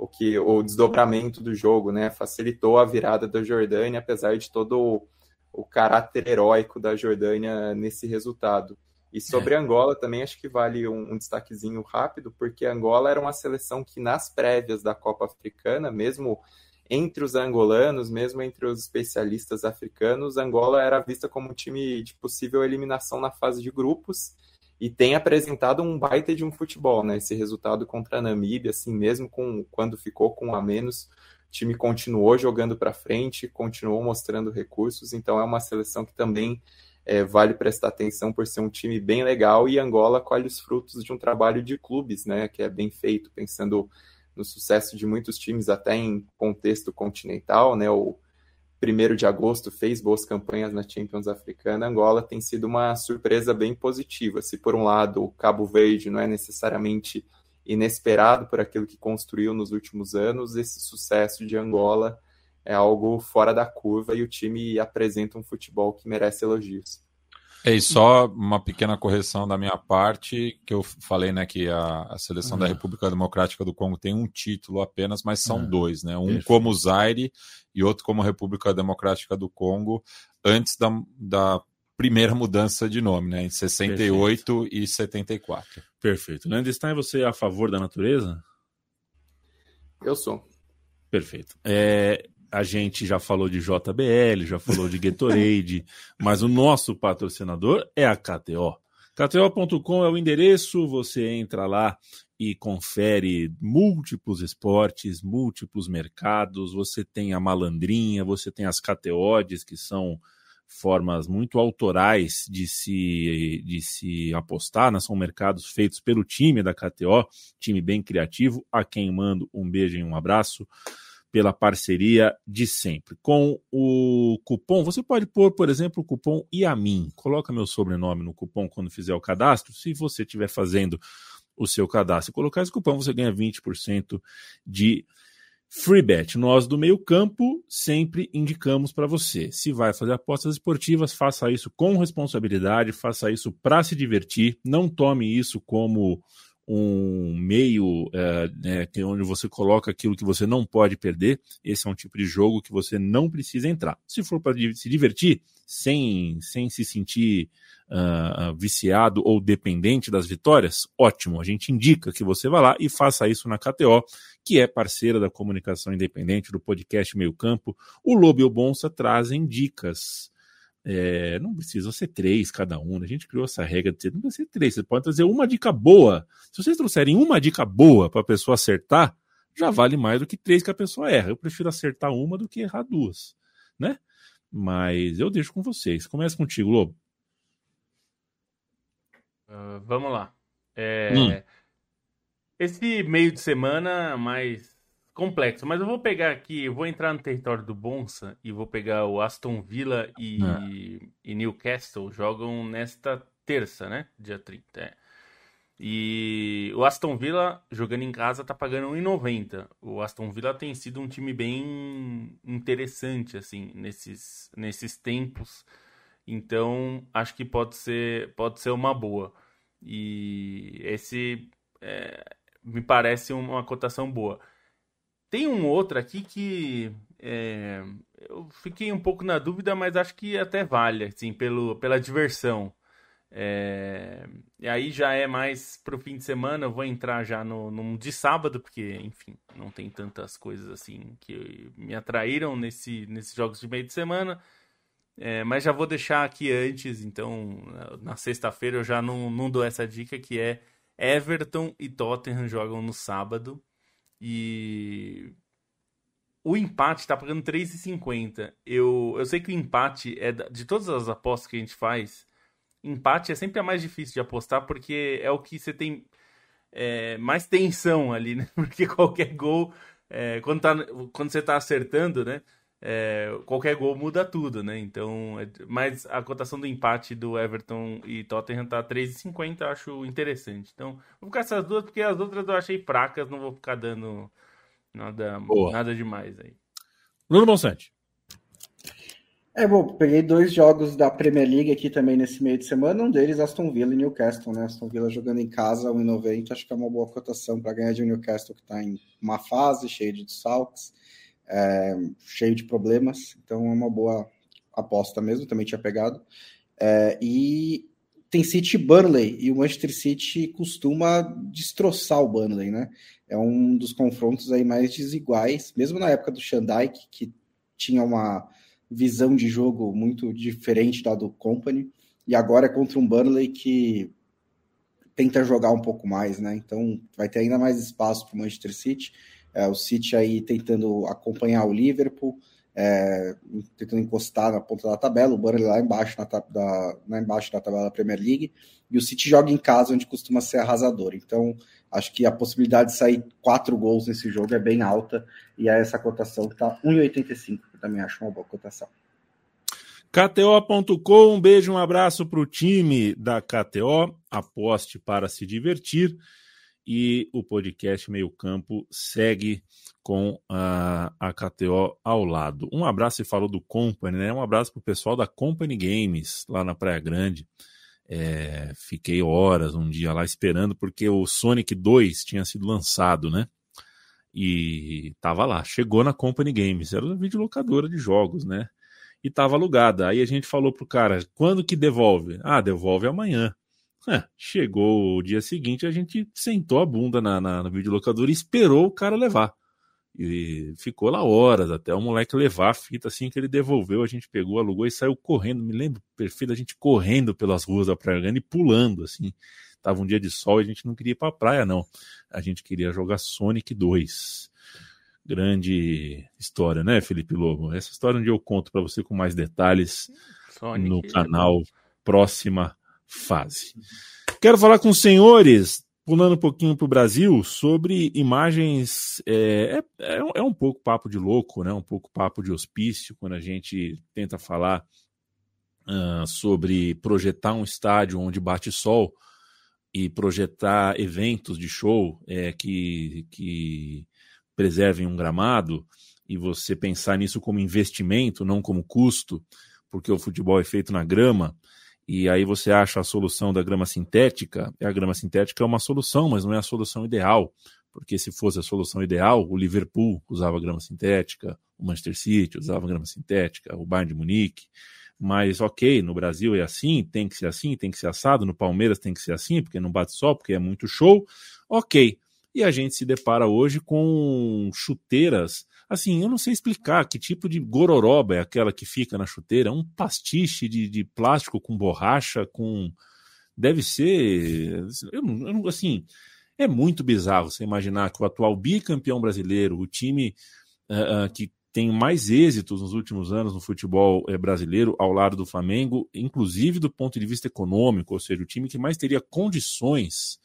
o que o desdobramento do jogo, né? Facilitou a virada da Jordânia, apesar de todo o, o caráter heróico da Jordânia nesse resultado. E sobre é. Angola também acho que vale um, um, destaquezinho rápido, porque Angola era uma seleção que nas prévias da Copa Africana, mesmo entre os angolanos, mesmo entre os especialistas africanos, Angola era vista como um time de possível eliminação na fase de grupos e tem apresentado um baita de um futebol, né? Esse resultado contra a Namíbia, assim, mesmo com quando ficou com um a menos, o time continuou jogando para frente, continuou mostrando recursos, então é uma seleção que também é, vale prestar atenção por ser um time bem legal e Angola colhe os frutos de um trabalho de clubes, né? Que é bem feito, pensando no sucesso de muitos times, até em contexto continental, né? O primeiro de agosto fez boas campanhas na Champions Africana. Angola tem sido uma surpresa bem positiva. Se por um lado o Cabo Verde não é necessariamente inesperado por aquilo que construiu nos últimos anos, esse sucesso de Angola é algo fora da curva e o time apresenta um futebol que merece elogios. É, e só uma pequena correção da minha parte, que eu falei né, que a, a seleção uhum. da República Democrática do Congo tem um título apenas, mas são uhum. dois, né? Um Perfeito. como Zaire e outro como República Democrática do Congo, antes da, da primeira mudança de nome, né? Em 68 Perfeito. e 74. Perfeito. Landstein, você é a favor da natureza? Eu sou. Perfeito. É, a gente já falou de JBL, já falou de Gatorade, mas o nosso patrocinador é a KTO. KTO.com é o endereço, você entra lá e confere múltiplos esportes, múltiplos mercados, você tem a malandrinha, você tem as KTOs, que são formas muito autorais de se, de se apostar, né? são mercados feitos pelo time da KTO, time bem criativo, a quem mando um beijo e um abraço pela parceria de sempre. Com o cupom, você pode pôr, por exemplo, o cupom IAMIN. Coloca meu sobrenome no cupom quando fizer o cadastro. Se você estiver fazendo o seu cadastro e colocar esse cupom, você ganha 20% de free bet. Nós do meio campo sempre indicamos para você. Se vai fazer apostas esportivas, faça isso com responsabilidade, faça isso para se divertir. Não tome isso como um meio é, né, onde você coloca aquilo que você não pode perder. Esse é um tipo de jogo que você não precisa entrar. Se for para se divertir, sem, sem se sentir uh, viciado ou dependente das vitórias, ótimo. A gente indica que você vá lá e faça isso na KTO, que é parceira da comunicação independente do podcast Meio Campo. O Lobo e o Bonsa trazem dicas é, não precisa ser três cada um. Né? A gente criou essa regra de não precisa ser três. Você pode trazer uma dica boa. Se vocês trouxerem uma dica boa para a pessoa acertar, já vale mais do que três que a pessoa erra. Eu prefiro acertar uma do que errar duas, né? Mas eu deixo com vocês. Começa contigo, Lobo. Uh, vamos lá. É... Hum. Esse meio de semana mais complexo, mas eu vou pegar aqui, vou entrar no território do Bonsa e vou pegar o Aston Villa e, ah. e Newcastle jogam nesta terça, né? Dia 30. É. E o Aston Villa jogando em casa tá pagando 1,90. O Aston Villa tem sido um time bem interessante assim nesses nesses tempos. Então, acho que pode ser pode ser uma boa. E esse é, me parece uma cotação boa. Tem um outro aqui que é, eu fiquei um pouco na dúvida, mas acho que até vale, assim, pelo, pela diversão. É, e aí já é mais pro fim de semana, eu vou entrar já no, no de sábado, porque, enfim, não tem tantas coisas assim que me atraíram nesse, nesses jogos de meio de semana. É, mas já vou deixar aqui antes, então na sexta-feira eu já não, não dou essa dica que é Everton e Tottenham jogam no sábado. E o empate tá pagando 3,50. Eu, eu sei que o empate é de todas as apostas que a gente faz, empate é sempre a mais difícil de apostar porque é o que você tem é, mais tensão ali, né? Porque qualquer gol, é, quando, tá, quando você tá acertando, né? É, qualquer gol muda tudo, né? Então, é, mas a cotação do empate do Everton e Tottenham tá 3,50, acho interessante. Então, vou ficar essas duas porque as outras eu achei fracas, não vou ficar dando nada, nada demais aí. Bruno Bonsante. É, bom, peguei dois jogos da Premier League aqui também nesse meio de semana, um deles Aston Villa e Newcastle, né? Aston Villa jogando em casa, 1,90, acho que é uma boa cotação para ganhar de Newcastle, que está em uma fase cheia de saltos é, cheio de problemas, então é uma boa aposta mesmo, também tinha pegado. É, e tem City Burnley, e o Manchester City costuma destroçar o Burnley, né? É um dos confrontos aí mais desiguais, mesmo na época do Shandike, que tinha uma visão de jogo muito diferente da do Company, e agora é contra um Burnley que tenta jogar um pouco mais, né? Então vai ter ainda mais espaço para o Manchester City. É, o City aí tentando acompanhar o Liverpool, é, tentando encostar na ponta da tabela, o Burnley lá embaixo, na, da, lá embaixo da tabela da Premier League, e o City joga em casa, onde costuma ser arrasador. Então, acho que a possibilidade de sair quatro gols nesse jogo é bem alta, e aí essa cotação está 1,85, que também acho uma boa cotação. KTO.com, um beijo, um abraço para o time da KTO. Aposte para se divertir e o podcast Meio Campo segue com a, a KTO ao lado. Um abraço, e falou do Company, né? Um abraço para o pessoal da Company Games, lá na Praia Grande. É, fiquei horas um dia lá esperando, porque o Sonic 2 tinha sido lançado, né? E tava lá, chegou na Company Games, era uma videolocadora de jogos, né? E tava alugada. Aí a gente falou pro cara, quando que devolve? Ah, devolve amanhã. É, chegou o dia seguinte, a gente sentou a bunda na, na, na videolocadora e esperou o cara levar. E ficou lá horas até o moleque levar a fita assim que ele devolveu. A gente pegou, alugou e saiu correndo. Me lembro perfeito a gente correndo pelas ruas da Praia Grande e pulando assim. Tava um dia de sol e a gente não queria ir pra praia, não. A gente queria jogar Sonic 2. Grande história, né, Felipe Lobo? Essa história um dia eu conto para você com mais detalhes Sonic, no canal Próxima fase. Quero falar com os senhores, pulando um pouquinho para o Brasil, sobre imagens. É, é, é, um pouco papo de louco, né? um pouco papo de hospício, quando a gente tenta falar uh, sobre projetar um estádio onde bate sol e projetar eventos de show é, que, que preservem um gramado e você pensar nisso como investimento, não como custo, porque o futebol é feito na grama e aí você acha a solução da grama sintética, a grama sintética é uma solução, mas não é a solução ideal, porque se fosse a solução ideal, o Liverpool usava grama sintética, o Manchester City usava grama sintética, o Bayern de Munique, mas ok, no Brasil é assim, tem que ser assim, tem que ser assado, no Palmeiras tem que ser assim, porque não bate só, porque é muito show, ok. E a gente se depara hoje com chuteiras, assim, eu não sei explicar que tipo de gororoba é aquela que fica na chuteira, um pastiche de, de plástico com borracha, com... Deve ser, eu não, assim, é muito bizarro você imaginar que o atual bicampeão brasileiro, o time uh, uh, que tem mais êxitos nos últimos anos no futebol eh, brasileiro ao lado do Flamengo, inclusive do ponto de vista econômico, ou seja, o time que mais teria condições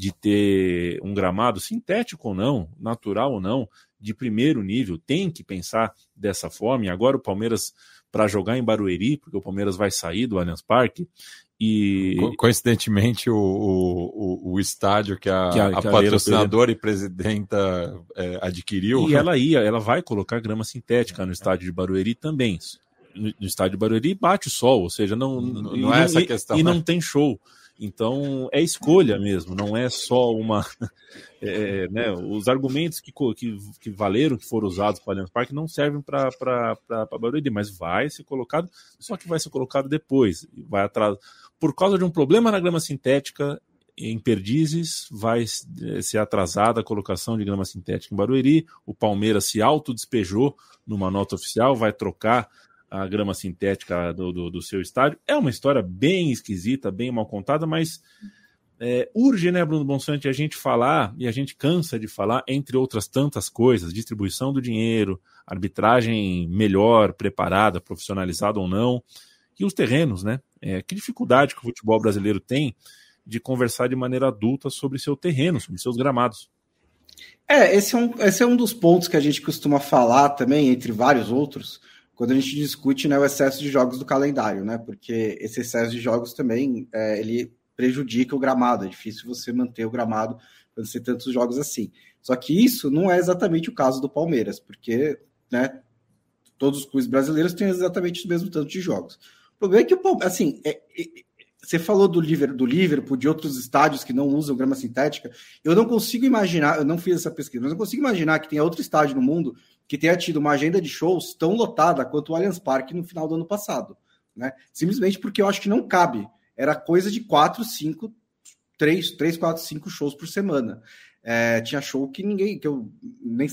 de ter um gramado sintético ou não, natural ou não, de primeiro nível, tem que pensar dessa forma. E agora o Palmeiras, para jogar em Barueri, porque o Palmeiras vai sair do Allianz Parque, e... Coincidentemente, o, o, o estádio que a, que a, a patrocinadora e presidenta é, adquiriu. E ela ia, ela vai colocar grama sintética no estádio de Barueri também. No, no estádio de Barueri bate o sol, ou seja, não, não, não é essa questão. E, né? não tem show. Então é escolha mesmo, não é só uma. É, né, os argumentos que, que, que, valeram, que foram usados para o Allianz Parque, não servem para Barueri, mas vai ser colocado, só que vai ser colocado depois. Vai atrás, por causa de um problema na grama sintética em Perdizes, vai ser atrasada a colocação de grama sintética em Barueri. O Palmeiras se autodespejou numa nota oficial, vai trocar a grama sintética do, do, do, seu estádio. É uma história bem esquisita, bem mal contada, mas é, urge, né, Bruno Bonsante, a gente falar, e a gente cansa de falar, entre outras tantas coisas, distribuição do dinheiro, arbitragem melhor, preparada, profissionalizada ou não, e os terrenos, né? É, que dificuldade que o futebol brasileiro tem de conversar de maneira adulta sobre seu terreno, sobre seus gramados. É, esse é um, esse é um dos pontos que a gente costuma falar também, entre vários outros, quando a gente discute né, o excesso de jogos do calendário, né? Porque esse excesso de jogos também é, ele prejudica o gramado, é difícil você manter o gramado quando você tem tantos jogos assim. Só que isso não é exatamente o caso do Palmeiras, porque né, todos os clubes brasileiros têm exatamente o mesmo tanto de jogos problema é que o assim, é, é, você falou do Liverpool, do Liverpool, de outros estádios que não usam grama sintética. Eu não consigo imaginar, eu não fiz essa pesquisa, mas não consigo imaginar que tenha outro estádio no mundo que tenha tido uma agenda de shows tão lotada quanto o Allianz Parque no final do ano passado. Né? Simplesmente porque eu acho que não cabe. Era coisa de 4, 5, 3, 3, 4, 5 shows por semana. É, tinha show que ninguém, que eu nem,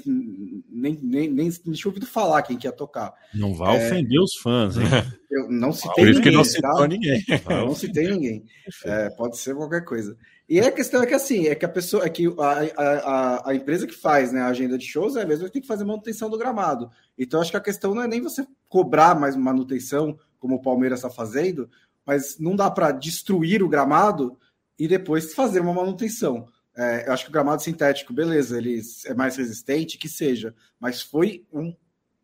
nem, nem, nem, tinha ouvido falar quem que ia tocar. Não vai é, ofender os fãs, hein? Eu não citei ninguém. que não tá? ninguém. Não citei ninguém. É, pode ser qualquer coisa. E a questão é que assim, é que a pessoa, é que a, a, a empresa que faz né, a agenda de shows é mesmo que tem que fazer manutenção do gramado. Então acho que a questão não é nem você cobrar mais manutenção, como o Palmeiras está fazendo, mas não dá para destruir o gramado e depois fazer uma manutenção. É, eu acho que o gramado sintético, beleza, ele é mais resistente, que seja, mas foi um,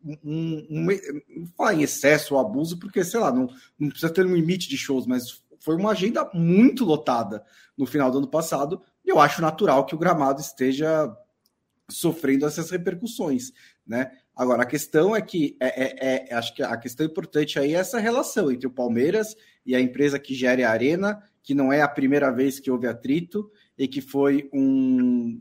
um, um, um falar em excesso ou abuso, porque, sei lá, não, não precisa ter um limite de shows, mas foi uma agenda muito lotada no final do ano passado, e eu acho natural que o gramado esteja sofrendo essas repercussões, né? Agora, a questão é que é, é, é, acho que a questão importante aí é essa relação entre o Palmeiras e a empresa que gere a arena, que não é a primeira vez que houve atrito, e que foi um,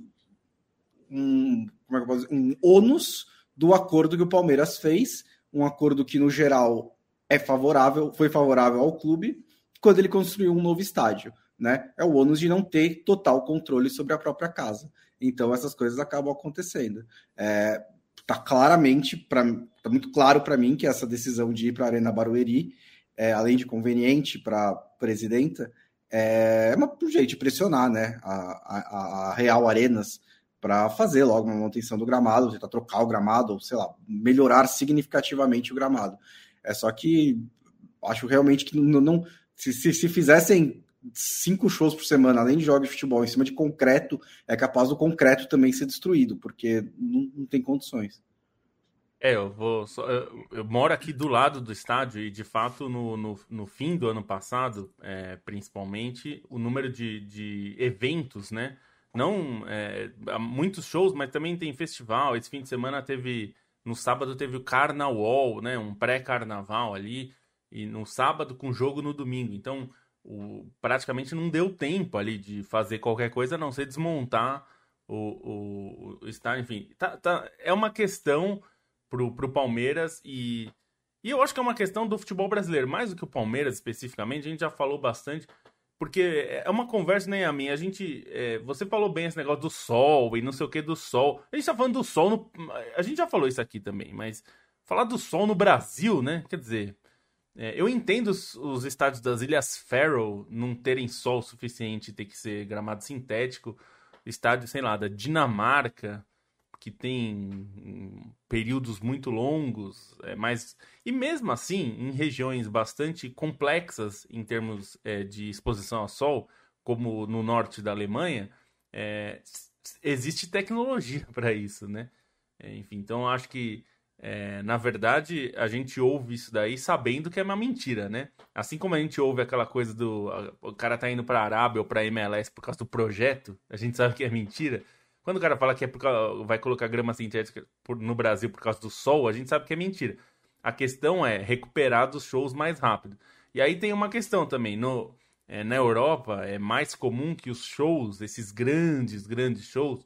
um, é dizer? um ônus do acordo que o Palmeiras fez, um acordo que, no geral, é favorável, foi favorável ao clube, quando ele construiu um novo estádio. Né? É o ônus de não ter total controle sobre a própria casa. Então, essas coisas acabam acontecendo. É, tá claramente, pra, tá muito claro para mim que essa decisão de ir para a Arena Barueri, é, além de conveniente para a presidenta, é uma, um jeito de pressionar né, a, a, a Real Arenas para fazer logo uma manutenção do gramado, tentar trocar o gramado, ou sei lá, melhorar significativamente o gramado. É só que acho realmente que não, não se, se, se, fizessem cinco shows por semana, além de jogos de futebol em cima de concreto, é capaz do concreto também ser destruído, porque não, não tem condições. É, eu vou. Só, eu, eu, moro aqui do lado do estádio e, de fato, no, no, no fim do ano passado, é, principalmente, o número de, de eventos, né? Não. É, muitos shows, mas também tem festival. Esse fim de semana teve. No sábado teve o Carnaval, né? Um pré-carnaval ali. E no sábado com jogo no domingo. Então, o, praticamente não deu tempo ali de fazer qualquer coisa a não ser desmontar o, o, o estádio. Enfim, tá, tá, é uma questão pro, pro Palmeiras e, e eu acho que é uma questão do futebol brasileiro, mais do que o Palmeiras especificamente, a gente já falou bastante. Porque é uma conversa nem a minha. A gente. É, você falou bem esse negócio do sol e não sei o que do sol. A gente tá falando do sol. No, a gente já falou isso aqui também, mas falar do sol no Brasil, né? Quer dizer, é, eu entendo os, os, estádios das Ilhas Faroe não terem sol suficiente ter que ser gramado sintético. Estádio, sei lá, da Dinamarca, que tem períodos muito longos, é, mas e mesmo assim, em regiões bastante complexas em termos é, de exposição ao sol, como no norte da Alemanha, é, existe tecnologia para isso, né? É, enfim, então acho que é, na verdade, a gente ouve isso daí sabendo que é uma mentira, né? Assim como a gente ouve aquela coisa do o cara tá indo para Arábia ou para MLS por causa do projeto, a gente sabe que é mentira. Quando o cara fala que é causa, vai colocar grama sintética no Brasil por causa do sol, a gente sabe que é mentira. A questão é recuperar dos shows mais rápido. E aí tem uma questão também. No, é, na Europa é mais comum que os shows, esses grandes, grandes shows,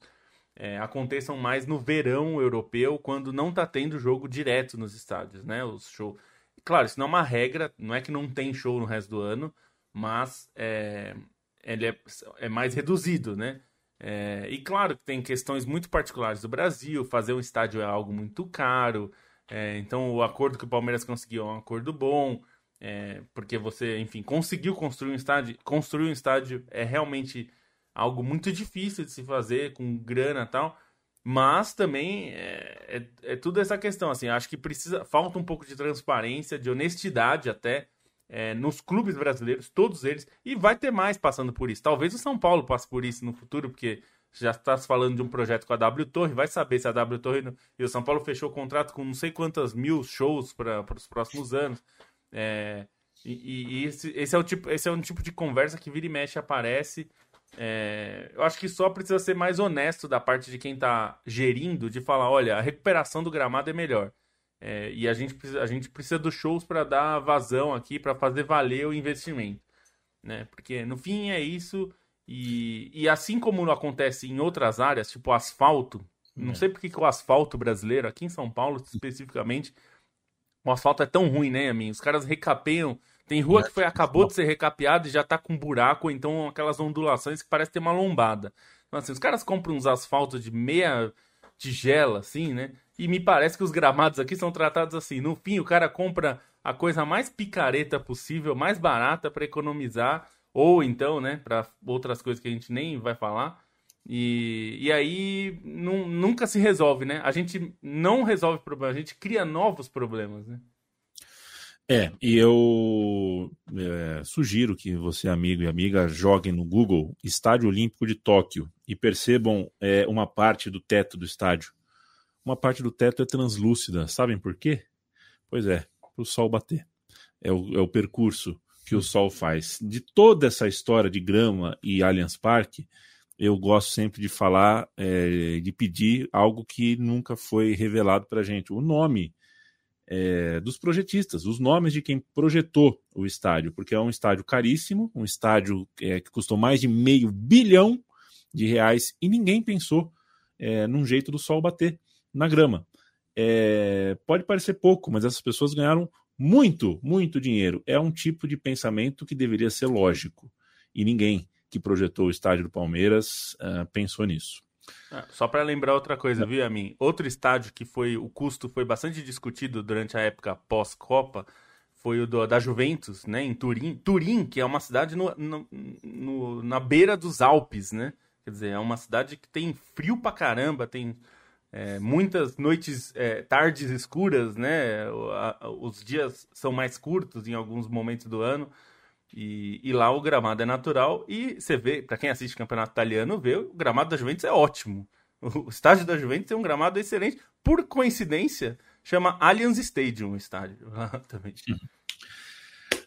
é, aconteçam mais no verão europeu, quando não está tendo jogo direto nos estádios, né? Os shows. Claro, isso não é uma regra, não é que não tem show no resto do ano, mas é, ele é, é mais reduzido, né? É, e claro que tem questões muito particulares do Brasil, fazer um estádio é algo muito caro, é, então o acordo que o Palmeiras conseguiu é um acordo bom, é, porque você, enfim, conseguiu construir um estádio, construir um estádio é realmente algo muito difícil de se fazer, com grana e tal. Mas também é, é, é, tudo essa questão, assim, acho que precisa, falta um pouco de transparência, de honestidade até é, nos clubes brasileiros, todos eles, e vai ter mais passando por isso. Talvez o São Paulo passe por isso no futuro, porque já está se falando de um projeto com a W Torre, vai saber se a W Torre e o São Paulo fechou o contrato com não sei quantas mil shows para os próximos anos. É, e, e esse, esse, é o tipo, esse é um tipo de conversa que vira e mexe aparece é, eu acho que só precisa ser mais honesto da parte de quem está gerindo, de falar, olha, a recuperação do gramado é melhor. É, e a gente, precisa, a gente precisa dos shows para dar vazão aqui, para fazer valer o investimento. Né? Porque no fim é isso. E, e assim como acontece em outras áreas, tipo asfalto, não é. sei porque que o asfalto brasileiro, aqui em São Paulo especificamente, o asfalto é tão ruim, né, Amin? Os caras recapeiam tem rua que foi acabou de ser recapeada e já tá com buraco, ou então aquelas ondulações que parece ter uma lombada. Então, assim, os caras compram uns asfaltos de meia tigela, assim, né? E me parece que os gramados aqui são tratados assim. No fim, o cara compra a coisa mais picareta possível, mais barata para economizar, ou então, né, para outras coisas que a gente nem vai falar. E, e aí não, nunca se resolve, né? A gente não resolve problemas, a gente cria novos problemas, né? É, e eu é, sugiro que você, amigo e amiga, joguem no Google Estádio Olímpico de Tóquio e percebam é, uma parte do teto do estádio. Uma parte do teto é translúcida. Sabem por quê? Pois é, para o sol bater. É o, é o percurso que o sol faz. De toda essa história de grama e Allianz Parque, eu gosto sempre de falar, é, de pedir algo que nunca foi revelado para gente. O nome é, dos projetistas, os nomes de quem projetou o estádio, porque é um estádio caríssimo, um estádio é, que custou mais de meio bilhão de reais e ninguém pensou é, num jeito do sol bater na grama. É, pode parecer pouco, mas essas pessoas ganharam muito, muito dinheiro. É um tipo de pensamento que deveria ser lógico e ninguém que projetou o estádio do Palmeiras uh, pensou nisso. Ah, só para lembrar outra coisa, viu, a mim? Outro estádio que foi o custo foi bastante discutido durante a época pós-Copa foi o do, da Juventus, né, em Turim. Turim, que é uma cidade no, no, no, na beira dos Alpes, né? Quer dizer, é uma cidade que tem frio pra caramba, tem é, muitas noites, é, tardes escuras, né? Os dias são mais curtos em alguns momentos do ano. E, e, lá o gramado é natural e você vê, para quem assiste campeonato italiano, vê o gramado da Juventus é ótimo. O estádio da Juventus tem um gramado excelente. Por coincidência, chama Allianz Stadium o estádio. também.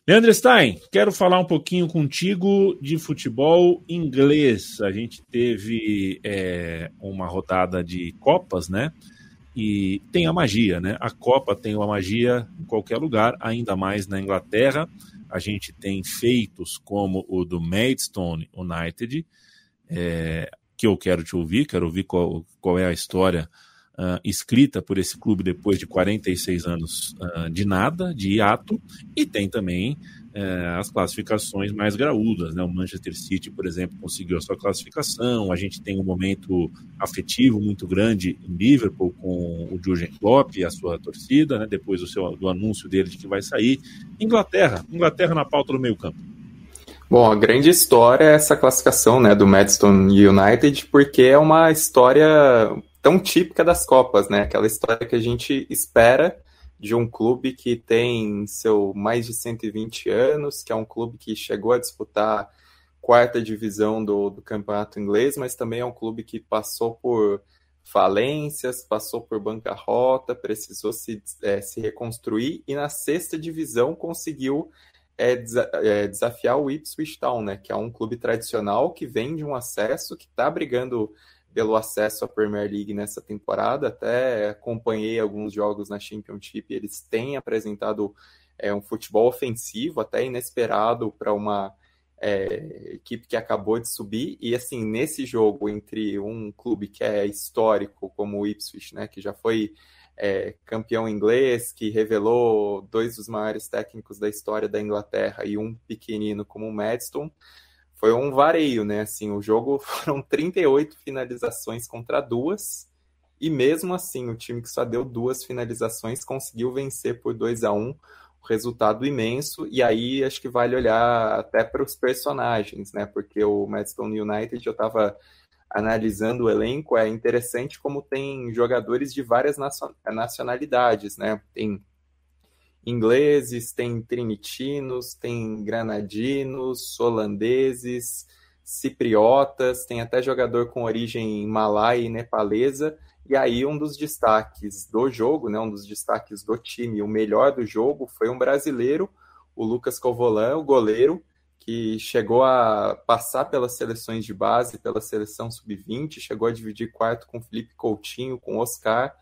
Leandro Stein, quero falar um pouquinho contigo de futebol inglês. A gente teve é, uma rodada de Copas, né? e tem a magia, né? A Copa tem uma magia em qualquer lugar, ainda mais na Inglaterra. A gente tem feitos como o do Maidstone United, é, que eu quero te ouvir, quero ouvir qual, qual é a história uh, escrita por esse clube depois de 46 anos uh, de nada, de hiato, e tem também uh, as classificações mais graúdas. Né? O Manchester City, por exemplo, conseguiu a sua classificação, a gente tem um momento afetivo muito grande em Liverpool com o Jurgen Klopp e a sua torcida, né? depois do, seu, do anúncio dele de que vai sair. Inglaterra, Inglaterra na pauta do meio campo. Bom, a grande história é essa classificação né, do Madstone United, porque é uma história tão típica das Copas, né? Aquela história que a gente espera de um clube que tem seu mais de 120 anos, que é um clube que chegou a disputar quarta divisão do, do campeonato inglês, mas também é um clube que passou por falências, passou por bancarrota, precisou se, é, se reconstruir e na sexta divisão conseguiu é, é, desafiar o Ipswich Town, né, que é um clube tradicional que vem de um acesso, que está brigando pelo acesso à Premier League nessa temporada. Até acompanhei alguns jogos na Championship. Eles têm apresentado é, um futebol ofensivo, até inesperado para uma é, equipe que acabou de subir. E assim, nesse jogo entre um clube que é histórico, como o Ipswich, né, que já foi é, campeão inglês, que revelou dois dos maiores técnicos da história da Inglaterra, e um pequenino como o Madstone foi um vareio, né? Assim, o jogo foram 38 finalizações contra duas, e mesmo assim, o time que só deu duas finalizações conseguiu vencer por 2 a 1 um, resultado imenso, e aí acho que vale olhar até para os personagens, né? Porque o Madstone United eu estava analisando o elenco, é interessante como tem jogadores de várias nacionalidades, né? Tem ingleses, tem trinitinos, tem granadinos, holandeses, cipriotas, tem até jogador com origem malaia e nepalesa. E aí um dos destaques do jogo, né, um dos destaques do time, o melhor do jogo, foi um brasileiro, o Lucas Covolan, o goleiro, que chegou a passar pelas seleções de base, pela seleção sub-20, chegou a dividir quarto com Felipe Coutinho, com Oscar,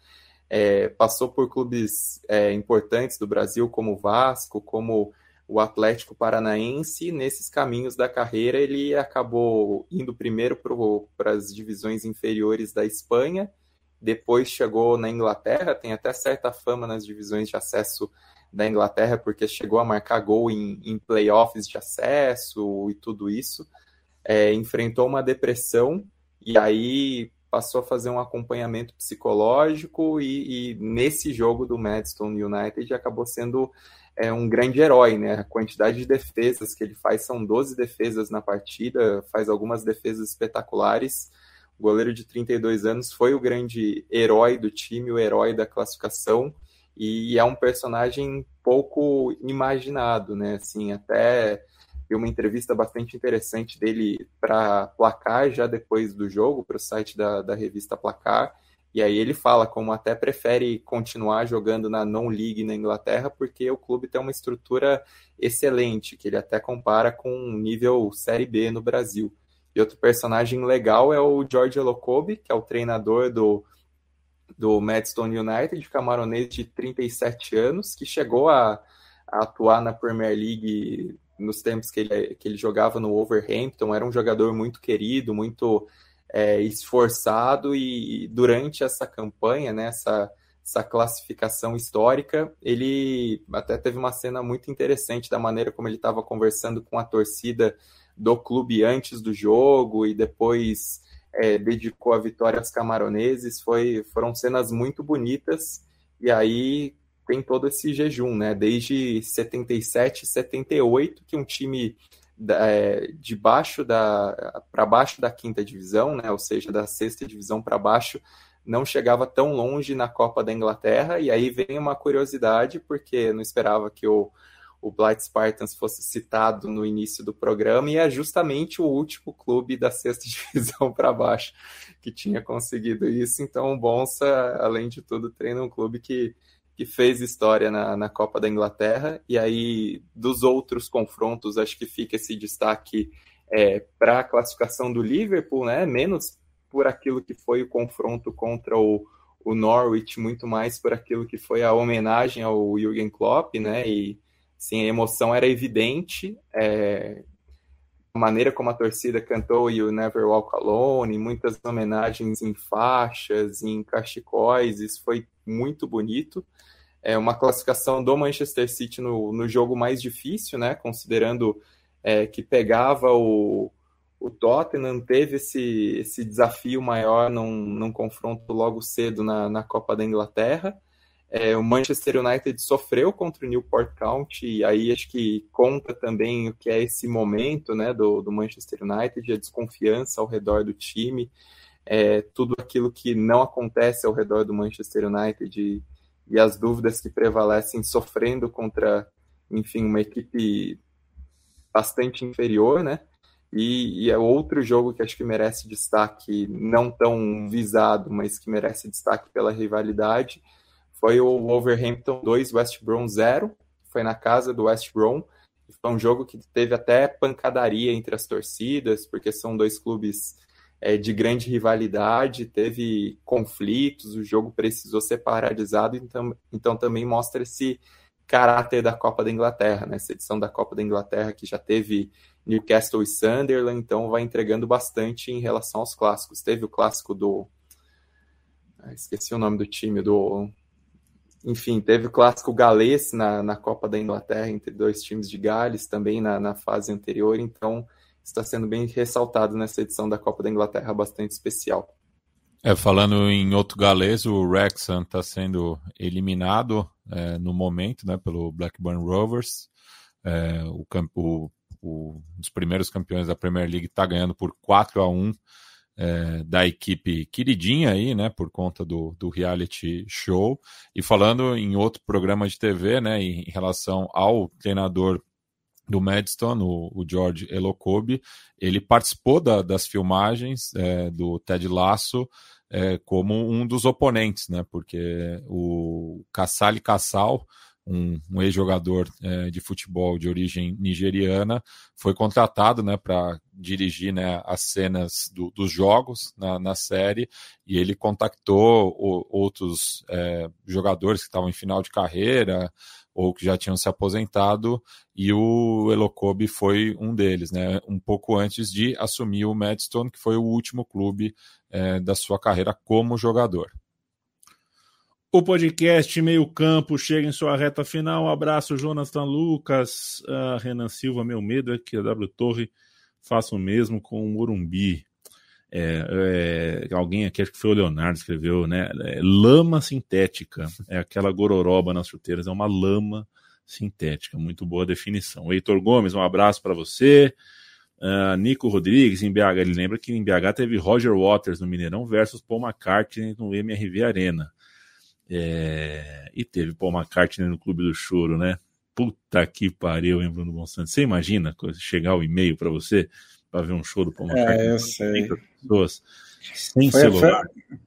é, passou por clubes é, importantes do Brasil, como o Vasco, como o Atlético Paranaense. Nesses caminhos da carreira, ele acabou indo primeiro para as divisões inferiores da Espanha, depois chegou na Inglaterra, tem até certa fama nas divisões de acesso da Inglaterra, porque chegou a marcar gol em, em playoffs de acesso e tudo isso. É, enfrentou uma depressão e aí passou a fazer um acompanhamento psicológico e, e nesse jogo do Madstone United acabou sendo é, um grande herói, né? A quantidade de defesas que ele faz são 12 defesas na partida, faz algumas defesas espetaculares. O goleiro de 32 anos foi o grande herói do time, o herói da classificação e é um personagem pouco imaginado, né? Assim, até vi uma entrevista bastante interessante dele para Placar, já depois do jogo, para o site da, da revista Placar. E aí ele fala como até prefere continuar jogando na non-league na Inglaterra, porque o clube tem uma estrutura excelente, que ele até compara com um nível Série B no Brasil. E outro personagem legal é o George Elokobi, que é o treinador do, do Madstone United, camaronês de 37 anos, que chegou a, a atuar na Premier League nos tempos que ele, que ele jogava no Wolverhampton, era um jogador muito querido, muito é, esforçado e durante essa campanha, né, essa, essa classificação histórica, ele até teve uma cena muito interessante da maneira como ele estava conversando com a torcida do clube antes do jogo e depois é, dedicou a vitória aos camaroneses. Foi, foram cenas muito bonitas e aí tem todo esse jejum, né? Desde 77, 78, que um time é, de baixo da para baixo da quinta divisão, né? Ou seja, da sexta divisão para baixo, não chegava tão longe na Copa da Inglaterra. E aí vem uma curiosidade, porque não esperava que o o Blight Spartans fosse citado no início do programa, e é justamente o último clube da sexta divisão para baixo que tinha conseguido isso. Então, o Bonsa, além de tudo, treina um clube que que fez história na, na Copa da Inglaterra. E aí, dos outros confrontos, acho que fica esse destaque é, para a classificação do Liverpool, né? Menos por aquilo que foi o confronto contra o, o Norwich muito mais por aquilo que foi a homenagem ao Jürgen Klopp, né? E sim, a emoção era evidente. É, maneira como a torcida cantou You Never Walk Alone, muitas homenagens em faixas, em cachecóis, isso foi muito bonito. É uma classificação do Manchester City no, no jogo mais difícil, né? Considerando é, que pegava o, o Tottenham, teve esse, esse desafio maior num, num confronto logo cedo na, na Copa da Inglaterra. É, o Manchester United sofreu contra o Newport County, e aí acho que conta também o que é esse momento né, do, do Manchester United, a desconfiança ao redor do time, é, tudo aquilo que não acontece ao redor do Manchester United e, e as dúvidas que prevalecem sofrendo contra, enfim, uma equipe bastante inferior, né? E, e, é outro jogo que acho que merece destaque, não tão visado, mas que merece destaque pela rivalidade, foi o Wolverhampton 2, West Brom 0, foi na casa do West Brom, foi um jogo que teve até pancadaria entre as torcidas, porque são dois clubes é, de grande rivalidade, teve conflitos, o jogo precisou ser paralisado, então, então também mostra esse caráter da Copa da Inglaterra, né? essa edição da Copa da Inglaterra que já teve Newcastle e Sunderland, então vai entregando bastante em relação aos clássicos. Teve o clássico do. Ah, esqueci o nome do time, do enfim, teve o clássico galês na, na Copa da Inglaterra entre dois times de Gales também na, na fase anterior, então está sendo bem ressaltado nessa edição da Copa da Inglaterra, bastante especial. É, falando em outro galês, o Wrexham está sendo eliminado é, no momento né, pelo Blackburn Rovers. É, o, o, o, um dos primeiros campeões da Premier League está ganhando por 4 a 1 é, da equipe queridinha aí, né, por conta do, do reality show. E falando em outro programa de TV, né, em, relação ao treinador do Madstone, o, o George Elocobi, ele participou da, das filmagens é, do Ted Lasso é, como um dos oponentes, né, porque o Kassali Kassal, um, um ex-jogador é, de futebol de origem nigeriana, foi contratado né, para dirigir né, as cenas do, dos jogos na, na, série e ele contactou o, outros é, jogadores que estavam em final de carreira ou que já tinham se aposentado e o Elocobi foi um deles, né, um pouco antes de assumir o Madstone, que foi o último clube é, da sua carreira como jogador. O podcast Meio Campo chega em sua reta final. Um abraço, Jonathan Lucas, uh, Renan Silva. Meu medo é que a W Torre faça o mesmo com o Morumbi. É, é, alguém aqui, acho que foi o Leonardo, escreveu, né? É, lama sintética. É aquela gororoba nas chuteiras, é uma lama sintética. Muito boa definição. Heitor Gomes, um abraço para você. Uh, Nico Rodrigues, em BH, ele lembra que em BH teve Roger Waters no Mineirão versus Paul McCartney no MRV Arena. É... E teve Paul McCartney no Clube do Choro, né? Puta que pariu, hein, Bruno Monsanto? Você imagina chegar o e-mail para você para ver um show do Paul McCartney? É, eu sei. Pessoas, sem foi, celular. Foi...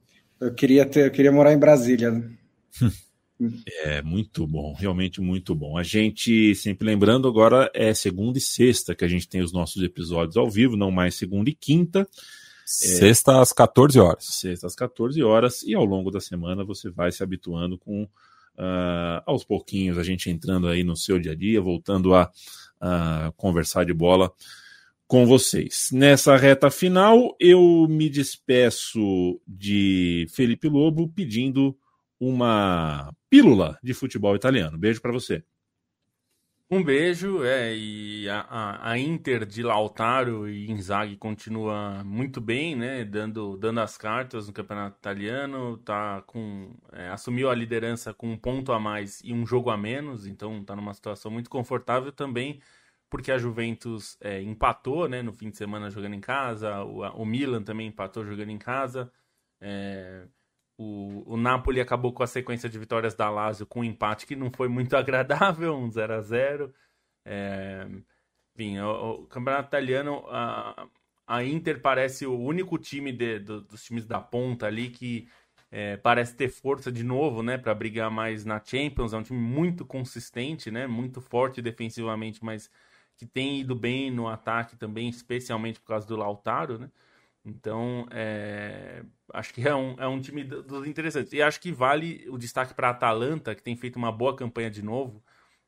Eu queria ter, eu queria morar em Brasília. Né? É muito bom, realmente muito bom. A gente, sempre lembrando, agora é segunda e sexta que a gente tem os nossos episódios ao vivo, não mais segunda e quinta. Sexta às 14 horas. Sexta às 14 horas, e ao longo da semana você vai se habituando com. Uh, aos pouquinhos, a gente entrando aí no seu dia a dia, voltando a uh, conversar de bola com vocês. Nessa reta final, eu me despeço de Felipe Lobo pedindo uma pílula de futebol italiano. Beijo para você. Um beijo, é, e a, a, Inter de Lautaro e Inzaghi continua muito bem, né, dando, dando as cartas no campeonato italiano, tá com, é, assumiu a liderança com um ponto a mais e um jogo a menos, então tá numa situação muito confortável também, porque a Juventus é, empatou, né, no fim de semana jogando em casa, o, o Milan também empatou jogando em casa, é, o, o Napoli acabou com a sequência de vitórias da Lazio com um empate que não foi muito agradável, um 0 a 0 é, Enfim, o, o, campeonato italiano, a, a Inter parece o único time de, do, dos times da ponta ali que é, parece ter força de novo, né, para brigar mais na Champions. É um time muito consistente, né, muito forte defensivamente, mas que tem ido bem no ataque também, especialmente por causa do Lautaro, né. Então, é, acho que é um, é um time dos interessantes. E acho que vale o destaque para a Atalanta, que tem feito uma boa campanha de novo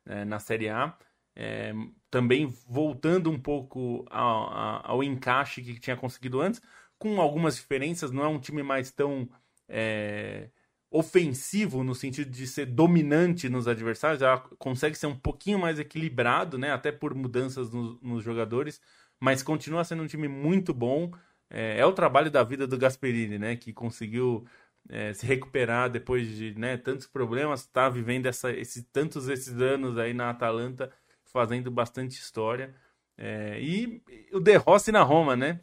é, na Série A. É, também voltando um pouco ao, ao, encaixe que tinha conseguido antes, com algumas diferenças. Não é um time mais tão é, ofensivo no sentido de ser dominante nos adversários, ela consegue ser um pouquinho mais equilibrado, né? Até por mudanças no, nos jogadores, mas continua sendo um time muito bom. É, é, o trabalho da vida do Gasperini, né? Que conseguiu é, se recuperar depois de né, tantos problemas, está vivendo essa, esse, tantos esses anos aí na Atalanta, fazendo bastante história. É, e o De Rossi na Roma, né?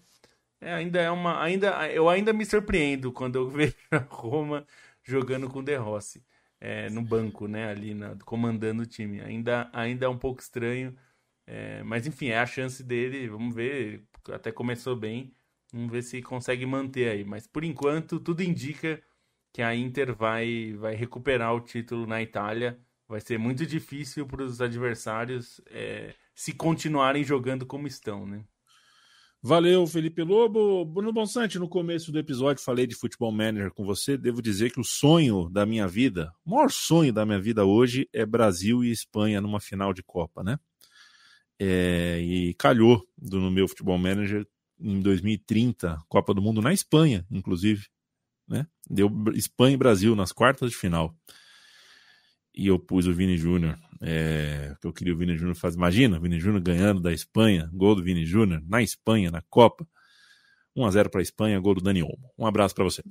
É, ainda é uma. Ainda, eu ainda me surpreendo quando eu vejo a Roma jogando com o De Rossi é, no banco, né? Ali na, comandando o time. Ainda, ainda é um pouco estranho. É, mas enfim, é a chance dele. Vamos ver. Até começou bem. Vamos ver se consegue manter aí. Mas por enquanto, tudo indica que a Inter vai, vai recuperar o título na Itália. Vai ser muito difícil para os adversários é, se continuarem jogando como estão, né? Valeu, Felipe Lobo. Bruno Bonsante, no começo do episódio falei de futebol manager com você. Devo dizer que o sonho da minha vida, o maior sonho da minha vida hoje é Brasil e Espanha numa final de Copa, né? É, e calhou do, no meu futebol manager em 2030, Copa do Mundo na Espanha, inclusive, né? Deu Espanha e Brasil nas quartas de final e eu pus o Vini Júnior, é, que eu queria o Vini Júnior fazer. Imagina, o Vini Júnior ganhando da Espanha, gol do Vini Júnior na Espanha, na Copa. 1 a 0 para a Espanha, gol do Dani Olmo. Um abraço para você.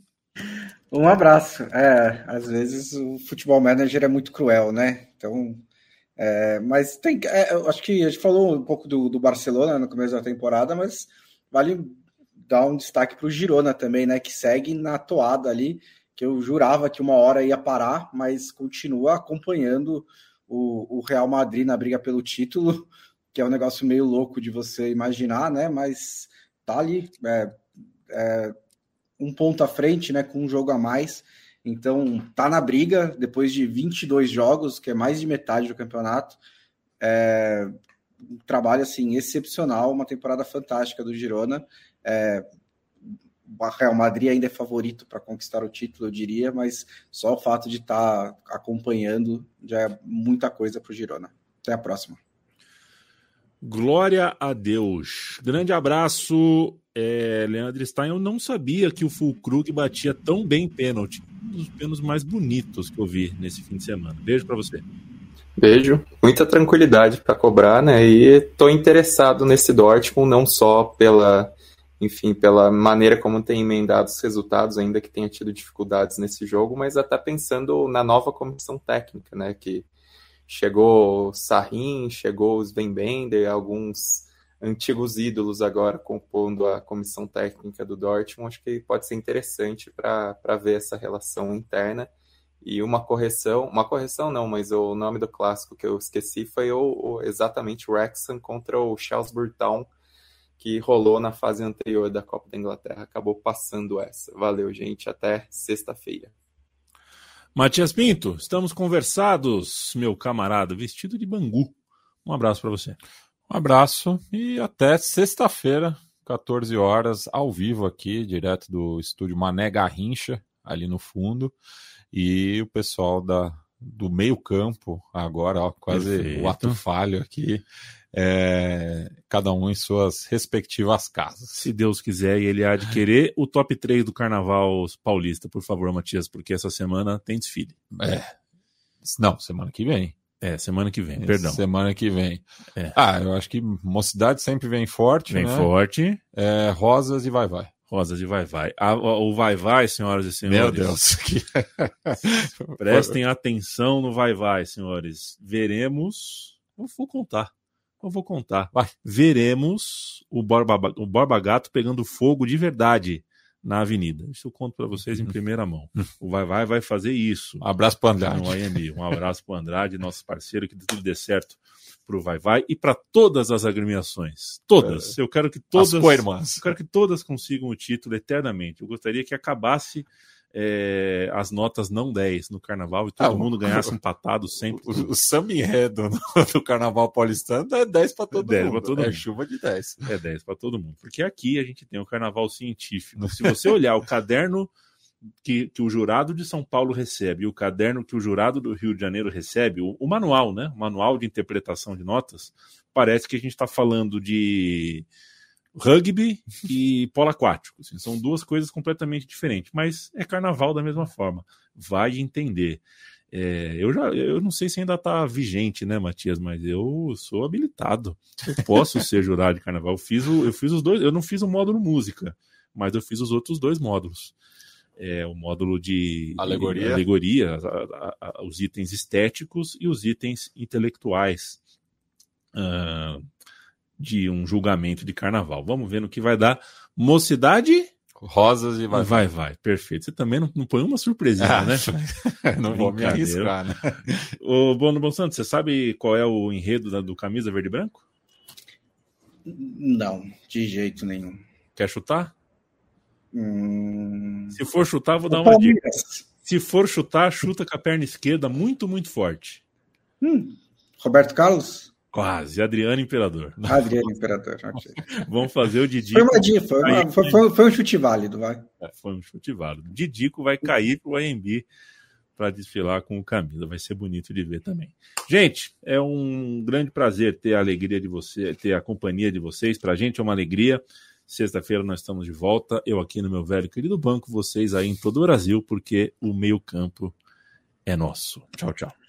Um abraço. É, às vezes o futebol manager é muito cruel, né? Então, é, mas tem, é, eu acho que a gente falou um pouco do, do Barcelona no começo da temporada, mas vale dar um destaque para o Girona também, né? Que segue na toada ali que eu jurava que uma hora ia parar, mas continua acompanhando o, o Real Madrid na briga pelo título, que é um negócio meio louco de você imaginar, né? Mas tá ali, é, é, um ponto à frente, né? Com um jogo a mais. Então, tá na briga depois de 22 jogos, que é mais de metade do campeonato. É, um trabalho assim excepcional, uma temporada fantástica do Girona. É, o Real Madrid ainda é favorito para conquistar o título, eu diria, mas só o fato de estar tá acompanhando já é muita coisa para o Girona. Até a próxima. Glória a Deus. Grande abraço, é, Leandro Stein. Eu não sabia que o Fulkrug batia tão bem pênalti. Um dos pênaltis mais bonitos que eu vi nesse fim de semana. Beijo para você. Beijo. Muita tranquilidade para cobrar, né? E estou interessado nesse Dortmund não só pela enfim, pela maneira como tem emendado os resultados, ainda que tenha tido dificuldades nesse jogo, mas até pensando na nova comissão técnica, né, que chegou Sarrin, chegou os Bender, alguns antigos ídolos agora compondo a comissão técnica do Dortmund, acho que pode ser interessante para ver essa relação interna. E uma correção, uma correção não, mas o nome do clássico que eu esqueci foi o, o exatamente o Wrexham contra o Shrewsbury Town, que rolou na fase anterior da Copa da Inglaterra. Acabou passando essa. Valeu, gente. Até sexta-feira. Matias Pinto, estamos conversados, meu camarada, vestido de bangu. Um abraço para você. Um abraço e até sexta-feira, 14 horas, ao vivo aqui, direto do estúdio Mané Garrincha, ali no fundo. E o pessoal da, do meio-campo, agora, ó, quase Perfeito. o ato falho aqui é, cada um em suas respectivas casas. Se Deus quiser e ele há de querer, o top 3 do Carnaval Paulista, por favor, Matias, porque essa semana tem desfile. É. Não, semana que vem. É, semana que vem, perdão. Semana que vem. É. Ah, eu acho que Mocidade sempre vem forte. Vem né? forte. É, rosas e vai, vai. Rosas e vai, vai. A, o vai, vai, senhoras e senhores. Meu Deus. Prestem atenção no vai, vai, senhores. Veremos. Eu vou contar. Eu vou contar. Vai. Veremos o Borba, o Borba Gato pegando fogo de verdade na avenida. Isso eu conto para vocês em primeira mão. O Vai Vai vai fazer isso. Um abraço para Andrade. No IMB. Um abraço para Andrade, nosso parceiro, que tudo dê certo para o Vai Vai e para todas as agremiações. Todas. É. Eu quero que todas. As Eu quero que todas consigam o título eternamente. Eu gostaria que acabasse é, as notas não 10 no carnaval e todo ah, mundo ganhasse empatado sempre. O, o samba enredo no, no carnaval paulistano é 10 para todo 10 mundo. Todo é mundo. chuva de 10. É 10 para todo mundo. Porque aqui a gente tem o carnaval científico. Se você olhar o caderno que, que, o jurado de São Paulo recebe e o caderno que o jurado do Rio de Janeiro recebe, o, o manual, né? O manual de interpretação de notas, parece que a gente está falando de rugby e polo aquático. Assim, são duas coisas completamente diferentes, mas é carnaval da mesma forma. Vai entender. É, eu já eu não sei se ainda está vigente, né, Matias, mas eu sou habilitado. Eu posso ser jurado de carnaval. Eu fiz, o, eu fiz os dois, eu não fiz o módulo música, mas eu fiz os outros dois módulos. É, o módulo de alegoria, de, alegoria a, a, a, os itens estéticos e os itens intelectuais. Uh, de um julgamento de carnaval. Vamos ver no que vai dar. Mocidade. Rosas e vai. Vai, vai. Perfeito. Você também não, não põe uma surpresinha, ah, né? não vou me arriscar, né? Ô, Bono Bom Santos, você sabe qual é o enredo da, do Camisa Verde e Branco? Não, de jeito nenhum. Quer chutar? Hum... Se for chutar, vou dar uma dica. Se for chutar, chuta com a perna esquerda muito, muito forte. Hum. Roberto Carlos? Quase, Adriano Imperador. Adriano Imperador, ok. Vamos fazer o Didico. Foi, uma dica, foi, foi, foi, foi, um chute válido, vai. É, foi um chute válido. Didico vai cair para o AMB para desfilar com o Camila. Vai ser bonito de ver também. Gente, é um grande prazer ter a alegria de você, ter a companhia de vocês. Para a gente é uma alegria. Sexta-feira nós estamos de volta. Eu aqui no meu velho querido banco, vocês aí em todo o Brasil, porque o meio campo é nosso. Tchau, tchau.